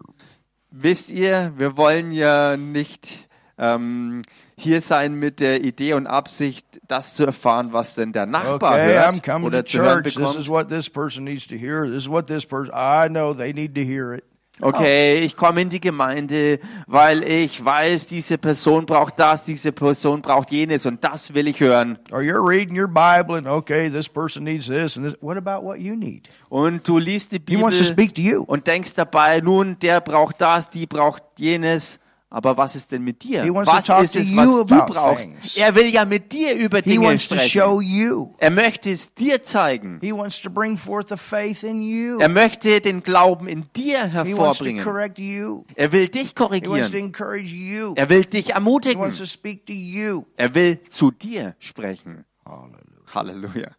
Wisst ihr, wir wollen ja nicht ähm, hier sein mit der Idee und Absicht, das zu erfahren, was denn der Nachbar Okay, I'm hört coming to oder zu hören church. This is what this person needs to hear. This is what this person, I know they need to hear it. Okay, ich komme in die Gemeinde, weil ich weiß, diese Person braucht das, diese Person braucht jenes und das will ich hören. Or you're reading your Bible and okay, this person needs this and this. What about what you need? Und du liest die He wants to Bibel speak to you. und denkst dabei, nun, der braucht das, die braucht jenes. Aber was ist denn mit dir? Was ist es, was du brauchst? things. Er will ja mit dir über Dinge sprechen. show you. Er möchte es dir zeigen. He wants to bring forth the faith in you. Er möchte den Glauben in dir He wants to hervorbringen. Er will dich korrigieren. Er will dich He ermutigen. wants to speak to you. Er will zu dir sprechen. Hallelujah. Halleluja.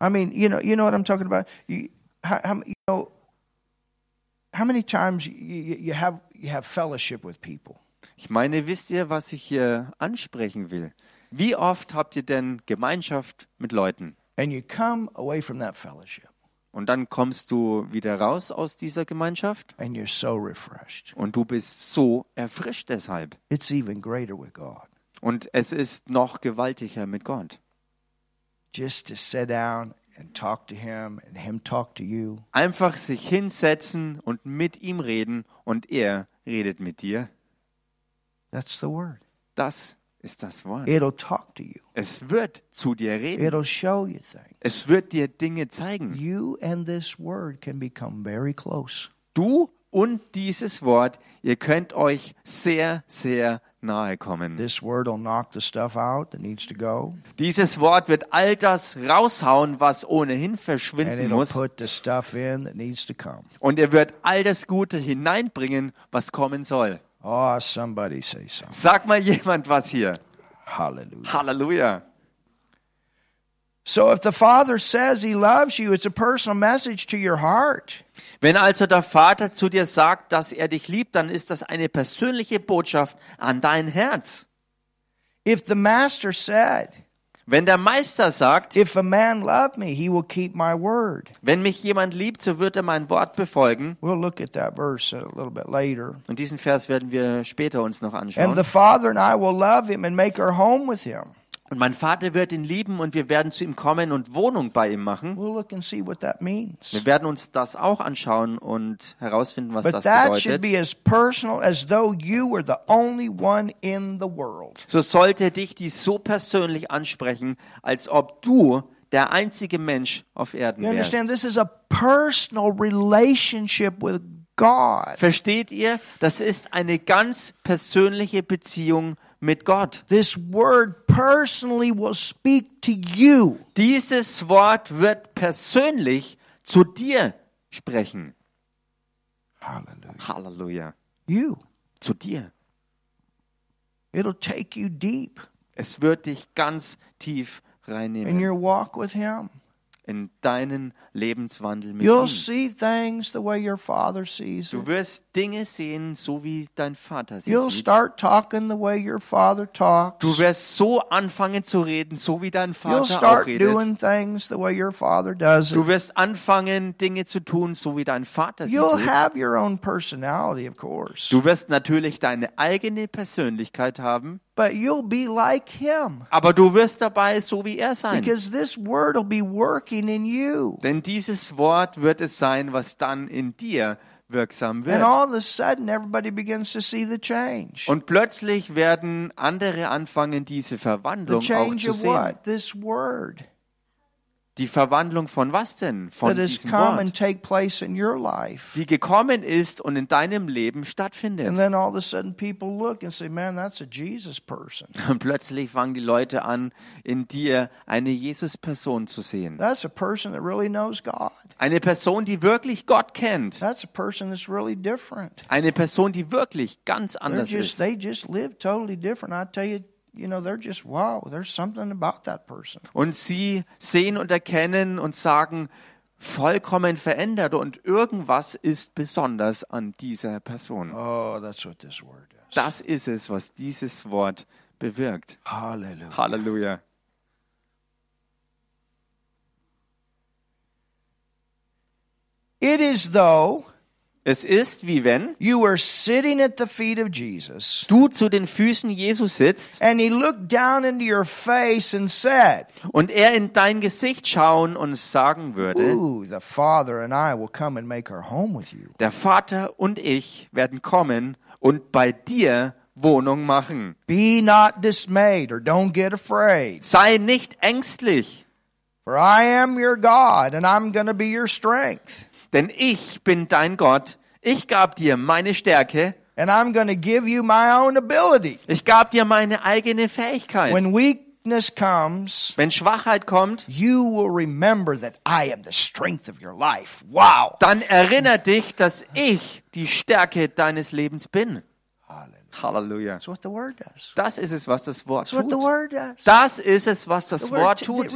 I mean, you know, you know what I'm talking about. You, how, how, you know, how many times you, you, have you have fellowship with people. Ich meine, wisst ihr, was ich hier ansprechen will? Wie oft habt ihr denn Gemeinschaft mit Leuten? And you come away from that fellowship Und dann kommst du wieder raus aus dieser Gemeinschaft and you're so refreshed. und du bist so erfrischt deshalb. It's even greater with God. Und es ist noch gewaltiger mit Gott. Just to sit down and talk to Him and Him talk to you. Einfach sich hinsetzen und mit ihm reden und er redet mit dir. That's the word. Das ist das Wort. It'll talk to you, Es wird zu dir reden. it'll show you things. Es wird dir Dinge zeigen. You and this word can become very close. Du und dieses Wort, ihr könnt euch sehr, sehr nahe kommen. This word will knock the stuff out that needs to go, Dieses Wort wird all das raushauen, was ohnehin verschwinden muss. put the stuff in that needs to come. Und er wird all das Gute hineinbringen, was kommen soll. Oh, somebody say something. Sag mal jemand was hier. Hallelujah. Halleluja. So if the Father says He loves you, it's a personal message to your heart. Wenn also der Vater zu dir sagt, dass er dich liebt, dann ist das eine persönliche Botschaft an dein Herz. If the Master said, Wenn der Meister sagt, If a man love me, he will keep my word. wenn mich jemand liebt, so wird er mein Wort befolgen. We'll look at that verse a little bit later. Und diesen Vers werden wir später uns noch And anschauen. the Father and I will love him and make our home with him. Und mein Vater wird ihn lieben und wir werden zu ihm kommen und Wohnung bei ihm machen. We'll look and see what that means. Wir werden uns das auch anschauen und herausfinden, was But das that should bedeutet. be as personal as though you were the only one in the world. So sollte dich dies so persönlich ansprechen, als ob du der einzige Mensch auf Erden You understand? wärst. This is a personal relationship with God. Versteht ihr? Das ist eine ganz persönliche Beziehung mit Gott. This word personally will speak to you. Dieses Wort wird persönlich zu dir sprechen. Hallelujah. Halleluja. You. Zu dir. It'll take you deep Es wird dich ganz tief in reinnehmen your walk with Him. In deinen Lebenswandel mit You'll ihm. see things the way your Father sees Du wirst Dinge sehen, so wie dein Vater sie You'll sieht. start talking the way your Father talks. Du wirst so anfangen zu reden, so wie dein You'll Vater auch start redet. doing things the way your Father does it. Du wirst anfangen, Dinge zu tun, so wie dein Vater sie You'll tut. have your own personality, of course, Du wirst natürlich deine eigene Persönlichkeit haben, but you'll be like Him aber du wirst dabei so wie er sein. because this word will be working in you. Denn dieses Wort wird es sein, was dann in dir wirksam And wird. all of a sudden, everybody begins to see the change. Und plötzlich werden andere anfangen, diese The Verwandlung auch change zu of sehen. what? This word Die Verwandlung von was denn? Von that has diesem come and Wort, take place in your life. die gekommen ist und in deinem Leben And stattfindet. then all of a sudden, people look and say, man, that's a Jesus person. (laughs) Und plötzlich fangen die Leute an, in dir eine Jesus-Person zu sehen. That's a person that really knows God. Eine Person, die wirklich Gott kennt. That's a person that's really different. Eine Person, die wirklich ganz anders just ist. they just live totally different. I tell you, you know, they're just wow. There's something about that person. Und sie sehen und erkennen und sagen, vollkommen verändert und irgendwas ist besonders an dieser Person. Oh, that's what this word is. Das ist es, was dieses Wort bewirkt. Hallelujah. Halleluja. It is though Es ist wie wenn you were sitting at the feet of Jesus, du zu den Füßen Jesus sitzt and he looked down into your face and said, und er in dein Gesicht schauen und sagen würde, "Ooh, the Father and I will come and make our home with you." der Vater und ich werden kommen und bei dir Wohnung machen. Be not dismayed or don't get afraid, Sei nicht ängstlich, for I am your God, and I'm going to be your strength. Denn ich bin dein Gott. Ich gab dir meine Stärke. And I'm going to give you my own ability. Ich gab dir meine eigene Fähigkeit. When weakness comes, Wenn Schwachheit kommt, you will remember that I am the strength of your life. Wow. dann erinnere dich, dass ich die Stärke deines Lebens bin. Halleluja. Das ist es, was das Wort tut. Das ist es, was das Wort tut.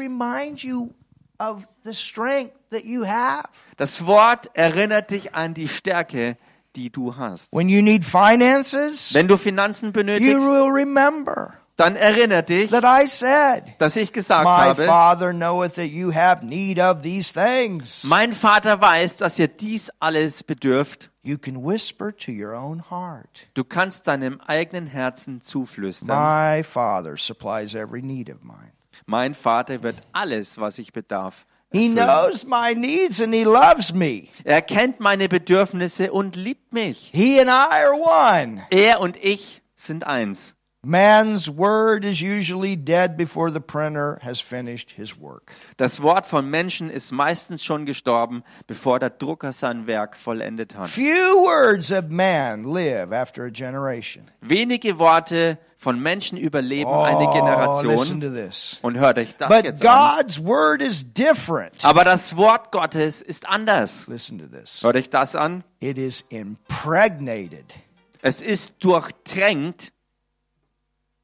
It reminds you of the strength that you have. Das Wort erinnert dich an die Stärke, die du hast. When you need finances, Wenn du Finanzen you benötigst, will remember dann erinnere dich, that I said, dass ich gesagt My habe, Father knoweth that you have need of these things. mein Vater weiß, dass ihr dies alles bedürft. You can whisper to your own heart. Du kannst deinem eigenen Herzen zuflüstern. My Father supplies every need of mine. Mein Vater wird alles, was ich bedarf. He knows my needs and He loves me. Er kennt meine Bedürfnisse und liebt mich. He and I are one. Er und ich sind eins. Man's word is usually dead before the printer has finished his work. Das Wort von Menschen ist meistens schon gestorben, bevor der Drucker sein Werk vollendet hat. Few words of man live after a generation. Wenige Worte von Menschen überleben eine Oh, listen Generation. to this. Und hört euch das But jetzt an. God's word is different. Aber das Wort Gottes ist anders. Listen to this. Hört euch das an. It is impregnated Es ist durchtränkt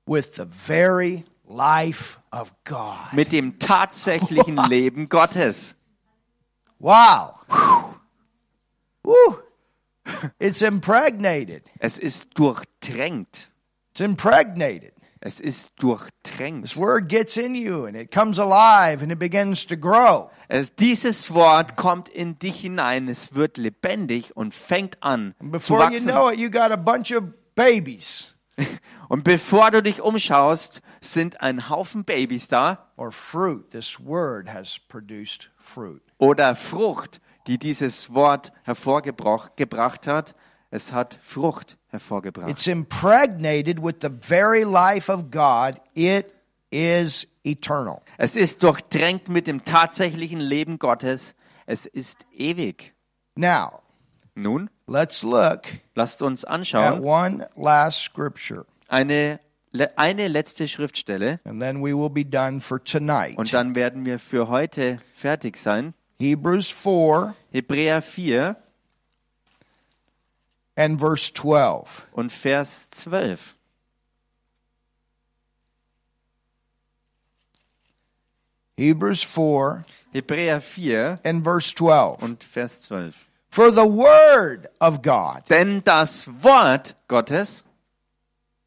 with the very life of God. mit dem tatsächlichen (laughs) Leben Gottes. Wow. Woo. It's impregnated. Es ist durchtränkt. It's impregnated. Es ist durchtränkt. This word gets in you and it comes alive and it begins to grow. Es, dieses Wort kommt in dich hinein. Es wird lebendig und fängt an And zu before you wachsen. know it, you got a bunch of babies (laughs) Und bevor du dich umschaust, sind ein Haufen Babys da or fruit. This word has produced fruit. oder Frucht, die dieses Wort hervorgebracht gebracht hat. Es hat Frucht hervorgebracht. It's impregnated with the very life of God. It is eternal. Es ist durchtränkt mit dem tatsächlichen Leben Gottes. Es ist ewig. Now, Nun, let's look lasst uns at anschauen. one last scripture, Eine, eine letzte Schriftstelle and then we will be done for tonight. und dann werden wir für heute fertig sein. Hebrews 4 Hebräer 4 and verse 12. und Vers 12. Hebrews 4 Hebräer 4 and verse 12. und Vers 12. For the word of God, Denn das Wort Gottes,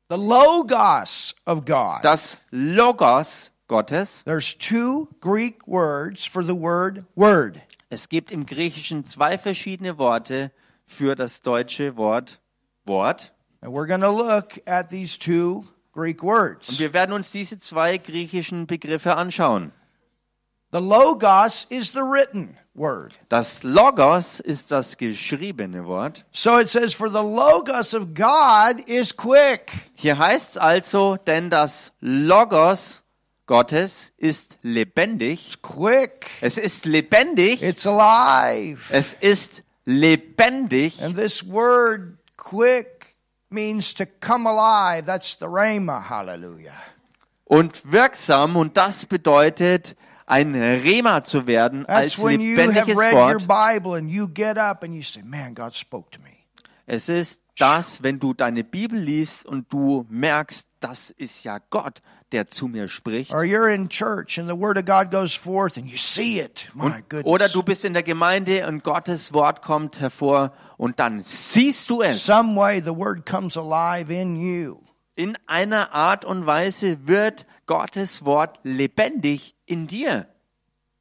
the logos of God, das Logos Gottes, there's two Greek words for the word word. es gibt im Griechischen zwei verschiedene Worte für das deutsche Wort Wort. And we're going to look at these two Greek Und words. wir werden uns diese zwei griechischen Begriffe anschauen. The logos is the written word. Das Logos ist das geschriebene Wort. So it says, For the logos of God is quick. Hier heißt es also, denn das Logos Gottes ist lebendig. Quick. Es ist lebendig. It's alive. Es ist lebendig. And this word quick means to come alive. That's the rhema. Hallelujah. und wirksam und das bedeutet ein Rema zu werden als lebendiges Wort. Es ist das, wenn du deine Bibel liest und du merkst, das ist ja Gott, der zu mir spricht. Oder du bist in der Gemeinde und Gottes Wort kommt hervor und dann siehst du es. Some way the word comes alive in you. In einer Art und Weise wird Gottes Wort lebendig in dir.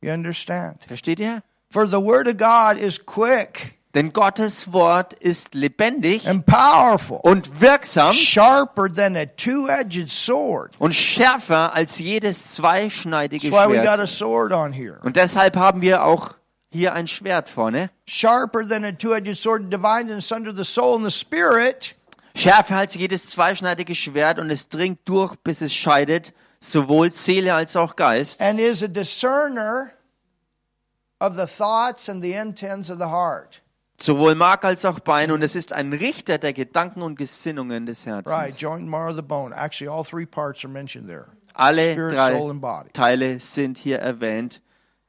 You understand? Versteht ihr? For the word of God is quick Denn Gottes Wort ist lebendig and powerful, und wirksam sharper than a two-edged sword. und schärfer als jedes zweischneidige That's why we got Schwert. a sword on here. Und deshalb haben wir auch hier ein Schwert vorne. Sharper than a two-edged sword, dividing asunder the soul and the spirit, Schärfer als jedes zweischneidige Schwert und es dringt durch, bis es scheidet, sowohl Seele als auch Geist. and is a discerner of the thoughts and the intents of the heart. Sowohl Mark als auch Bein und es ist ein Richter der Gedanken und Gesinnungen des Right, Herzens. joint, marrow, the bone. Actually, all three parts are mentioned there. Alle Spirit, drei. Teile sind hier erwähnt.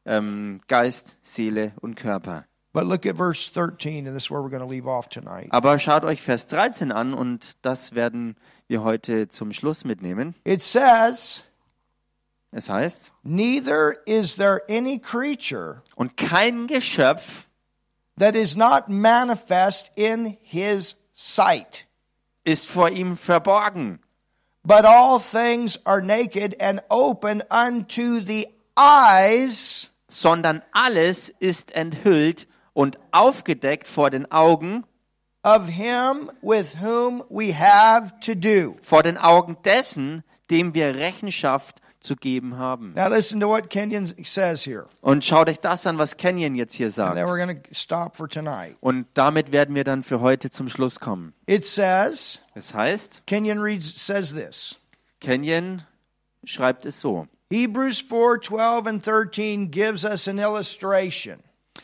Ähm, Geist, Seele und Körper. But look at verse 13, and this is where we're going to leave off tonight. Aber schaut euch Vers 13 an und das werden wir heute zum Schluss mitnehmen. It says, Es heißt, Neither is there any creature und kein Geschöpf that is not manifest in his sight. ist vor ihm verborgen. But all things are naked and open unto the eyes sondern alles ist enthüllt und aufgedeckt vor den Augen, of him with whom we have to do. vor den Augen dessen, dem wir Rechenschaft zu geben haben. Now listen to what Kenyon says here. Und schaut euch das an, was Kenyon jetzt hier And then sagt. we're going to stop for tonight. Und damit werden wir dann für heute zum Schluss kommen. It says, Es heißt, Kenyon reads says this. Kenyon schreibt es so. Hebrews 4, 12 and 13 gives us an illustration.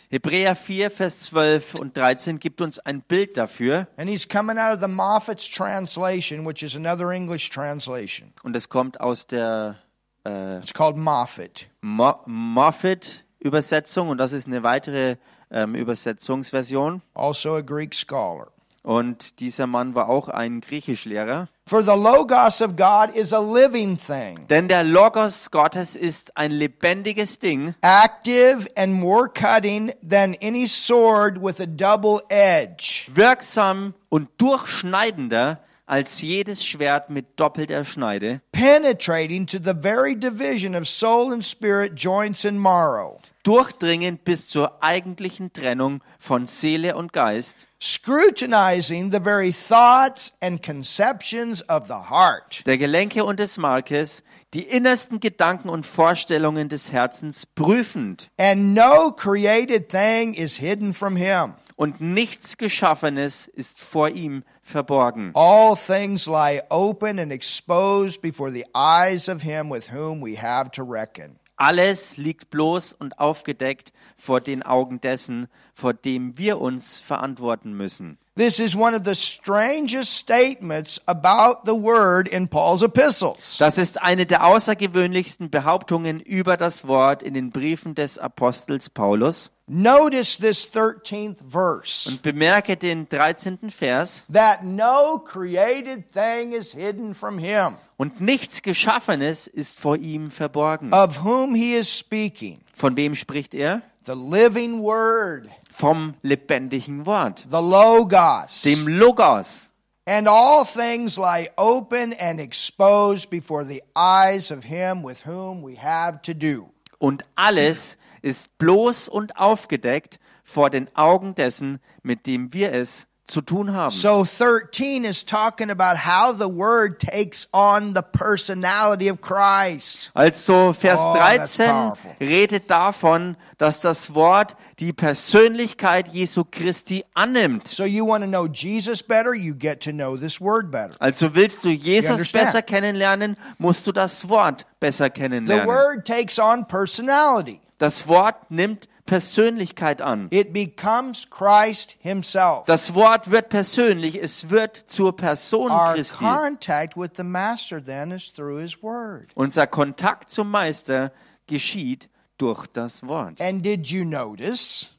Hebräer 4, Vers 12 und 13 gibt uns ein Bild dafür. And he's coming out of the Moffat's translation, which is another English translation. Und es kommt aus der äh, It's called Moffat. Mo Moffat-Übersetzung und das ist eine weitere ähm, Übersetzungsversion. also a Greek scholar. Und dieser Mann war auch ein Griechischlehrer. For the Logos of God is a living thing, Denn der Logos Gottes ist ein lebendiges Ding, active and more cutting than any sword with a double edge, wirksam und durchschneidender als jedes Schwert mit doppelter Schneide, penetrating to the very division of soul and spirit, joints and marrow, durchdringend bis zur eigentlichen Trennung von Seele und Geist, scrutinizing the very thoughts and conceptions of the heart. der Gelenke und des Markes, die innersten Gedanken und Vorstellungen des Herzens prüfend. And no created thing is hidden from him. Und nichts Geschaffenes ist vor ihm verborgen. All things lie open and exposed before the eyes of him with whom we have to reckon. Alles liegt bloß und aufgedeckt vor den Augen dessen, vor dem wir uns verantworten müssen. This is one of the strangest statements about the word in Paul's epistles. Das ist eine der außergewöhnlichsten Behauptungen über das Wort in den Briefen des Apostels Paulus. Notice this 13th verse Und bemerke den 13. Vers. that no created thing is hidden from him, Und nichts Geschaffenes ist vor ihm verborgen. of whom he is speaking. Von wem spricht er? The living word, Vom lebendigen Wort, the Logos. dem Logos. And all things lie open and exposed before the eyes of him with whom we have to do. Und alles ist bloß und aufgedeckt vor den Augen dessen, mit dem wir es zu tun haben. So 13 is talking about how the word takes on the personality of Christ. Also Vers Oh, that's 13 powerful. redet davon, dass das Wort die Persönlichkeit Jesu Christi annimmt. So you want to know Jesus better, you get to know this word better. Also willst du Jesus besser kennenlernen, musst du das Wort besser The kennenlernen. word takes on personality. Das Wort nimmt Persönlichkeit an. It becomes Christ himself. Das Wort wird persönlich, es wird zur Person Our Christi. contact with the master then is through his word. Unser Kontakt zum Meister geschieht durch das Wort. And did you notice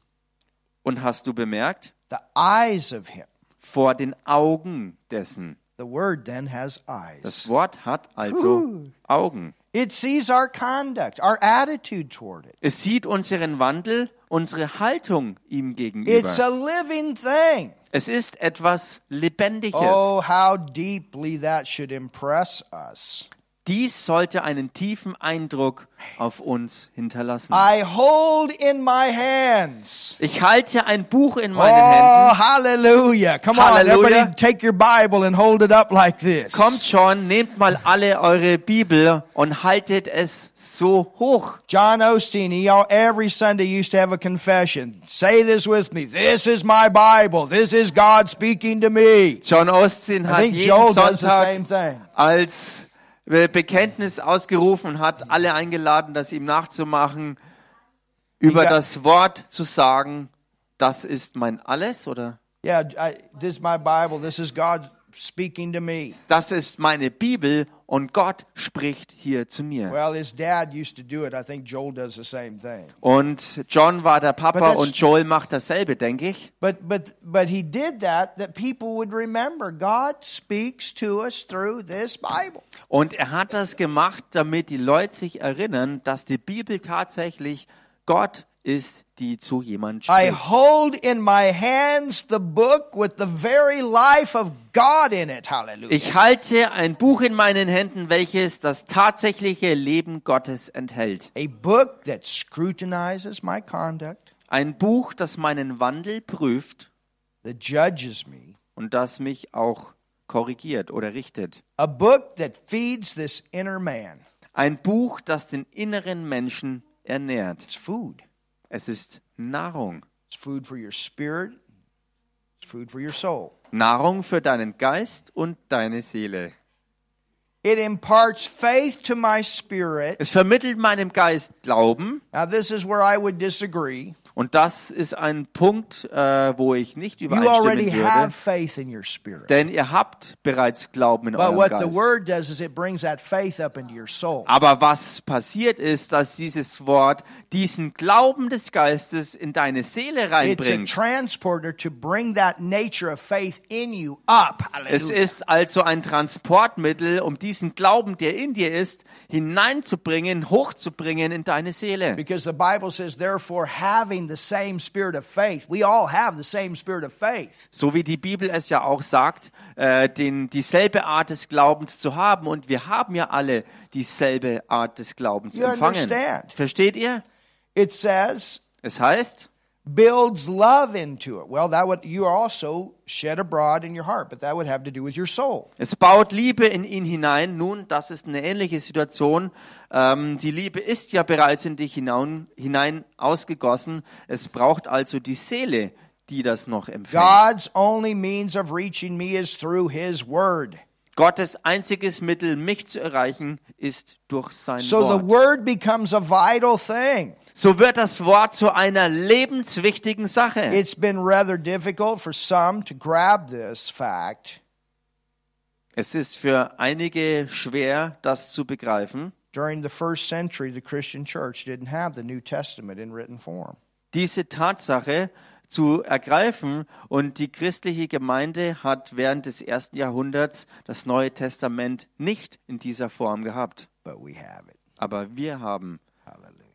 Und hast du bemerkt? the eyes of him? Vor den Augen dessen. The word then has eyes. Das Wort hat also Augen. It sees our conduct, our attitude toward it. Es sieht unseren Wandel, unsere Haltung ihm It's a gegenüber. living thing. Es ist etwas Lebendiges. Oh, how deeply that should impress us. Dies sollte einen tiefen Eindruck auf uns hinterlassen. I hold in my hands. Ich halte ein Buch in meinen Oh, Händen. hallelujah. Come on, Hallelujah. everybody take your Bible and hold it up like this. Kommt schon, nehmt mal alle eure Bibel und haltet es so hoch. John Osteen, he every Sunday used to have a confession. Say this with me. This is my Bible. This is God speaking to me. John I hat jeden Joel Sonntag thing. als Bekenntnis ausgerufen und hat alle eingeladen, das ihm nachzumachen, über das Wort zu sagen, das ist mein Alles oder Yeah, I, this is my Bible. This is God speaking to me. das ist meine Bibel und Gott spricht hier zu mir. Well, his dad used to do it. I think Joel does the same thing. Und John war der Papa und Joel macht dasselbe, denke ich. But but but he did that that people would remember God speaks to us through this Bible. Und er hat das gemacht, damit die Leute sich erinnern, dass die Bibel tatsächlich Gott ist, die zu jemand I spricht. hold in my hands the book with the very life of God in it. Hallelujah. Ich halte ein Buch in meinen Händen, welches das tatsächliche Leben Gottes enthält. A book that scrutinizes my conduct, Ein Buch, das meinen Wandel prüft that judges me. und das mich auch korrigiert oder richtet. A book that feeds this inner man. Ein Buch, das den inneren Menschen ernährt. It's food. Es ist Nahrung. It's food for your spirit. It's food for your soul. Nahrung für deinen Geist und deine Seele. It imparts faith to my spirit. Es vermittelt meinem Geist Glauben. Now, this is where I would disagree. Und das ist ein Punkt, äh, wo ich nicht übereinstimmen würde. Denn ihr habt bereits Glauben in But eurem Geist. Aber was passiert ist, dass dieses Wort diesen Glauben des Geistes in deine Seele reinbringt. Es ist also ein Transportmittel, um diesen Glauben, der in dir ist, hineinzubringen, hochzubringen in deine Seele. Because the Bible says, therefore, having the same spirit of faith, we all have the same spirit of faith. So wie die Bibel es ja auch sagt, äh, den, dieselbe Art des Glaubens zu haben. Und wir haben ja alle dieselbe Art des Glaubens You empfangen. understand. Versteht ihr? It says, Es heißt, builds love into it. Well, that would you also shed abroad in your heart, but that would have to do with your soul. Es baut Liebe in ihn hinein. Nun, das ist eine ähnliche Situation. Ähm, die Liebe ist ja bereits in dich hinein, hinein ausgegossen. Es braucht also die Seele, die das noch empfängt. God's only means of reaching me is through His Word. Gottes einziges Mittel, mich zu erreichen, ist durch sein So the Wort. Word becomes a vital thing. So wird das Wort zu einer lebenswichtigen Sache. It's been rather difficult for some to grab this fact Es ist für einige schwer, das zu begreifen. during the first century. The Christian church didn't have the New Testament in written form. diese Tatsache zu ergreifen. Und die christliche Gemeinde hat während des ersten Jahrhunderts das Neue Testament nicht in dieser Form gehabt. But we have it. Aber wir haben, Hallelujah.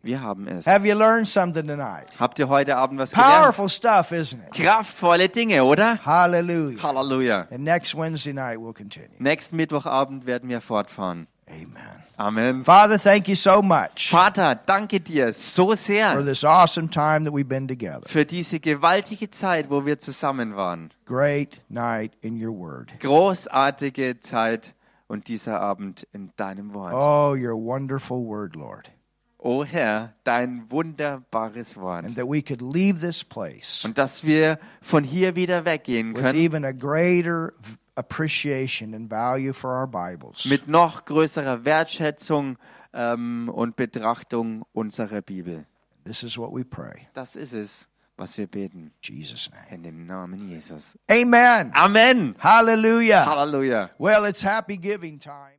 Wir haben es. Have you learned something tonight? Habt ihr heute Abend was gelernt? Powerful stuff, isn't it? Kraftvolle Dinge, oder? Hallelujah. Halleluja. And next Wednesday night we'll continue. Nächsten Mittwochabend werden wir fortfahren. Amen. Amen. Father, thank you so much Vater, danke dir so for sehr this awesome time that we've been together. für diese gewaltige Zeit, wo wir zusammen waren. Great night in your word. Großartige Zeit und dieser Abend in deinem Wort. Oh, your wonderful word, Lord. O Herr, dein wunderbares Wort. And that we could leave this place Und dass wir von hier wieder weggehen with können even a greater appreciation and value for our Bibles. mit noch größerer Wertschätzung ähm, und Betrachtung unserer Bibel. This is what we pray. Das ist es, was wir beten. In Jesus' name. In dem Namen Jesus. Amen. Amen. Hallelujah. Halleluja. Well, it's happy giving time.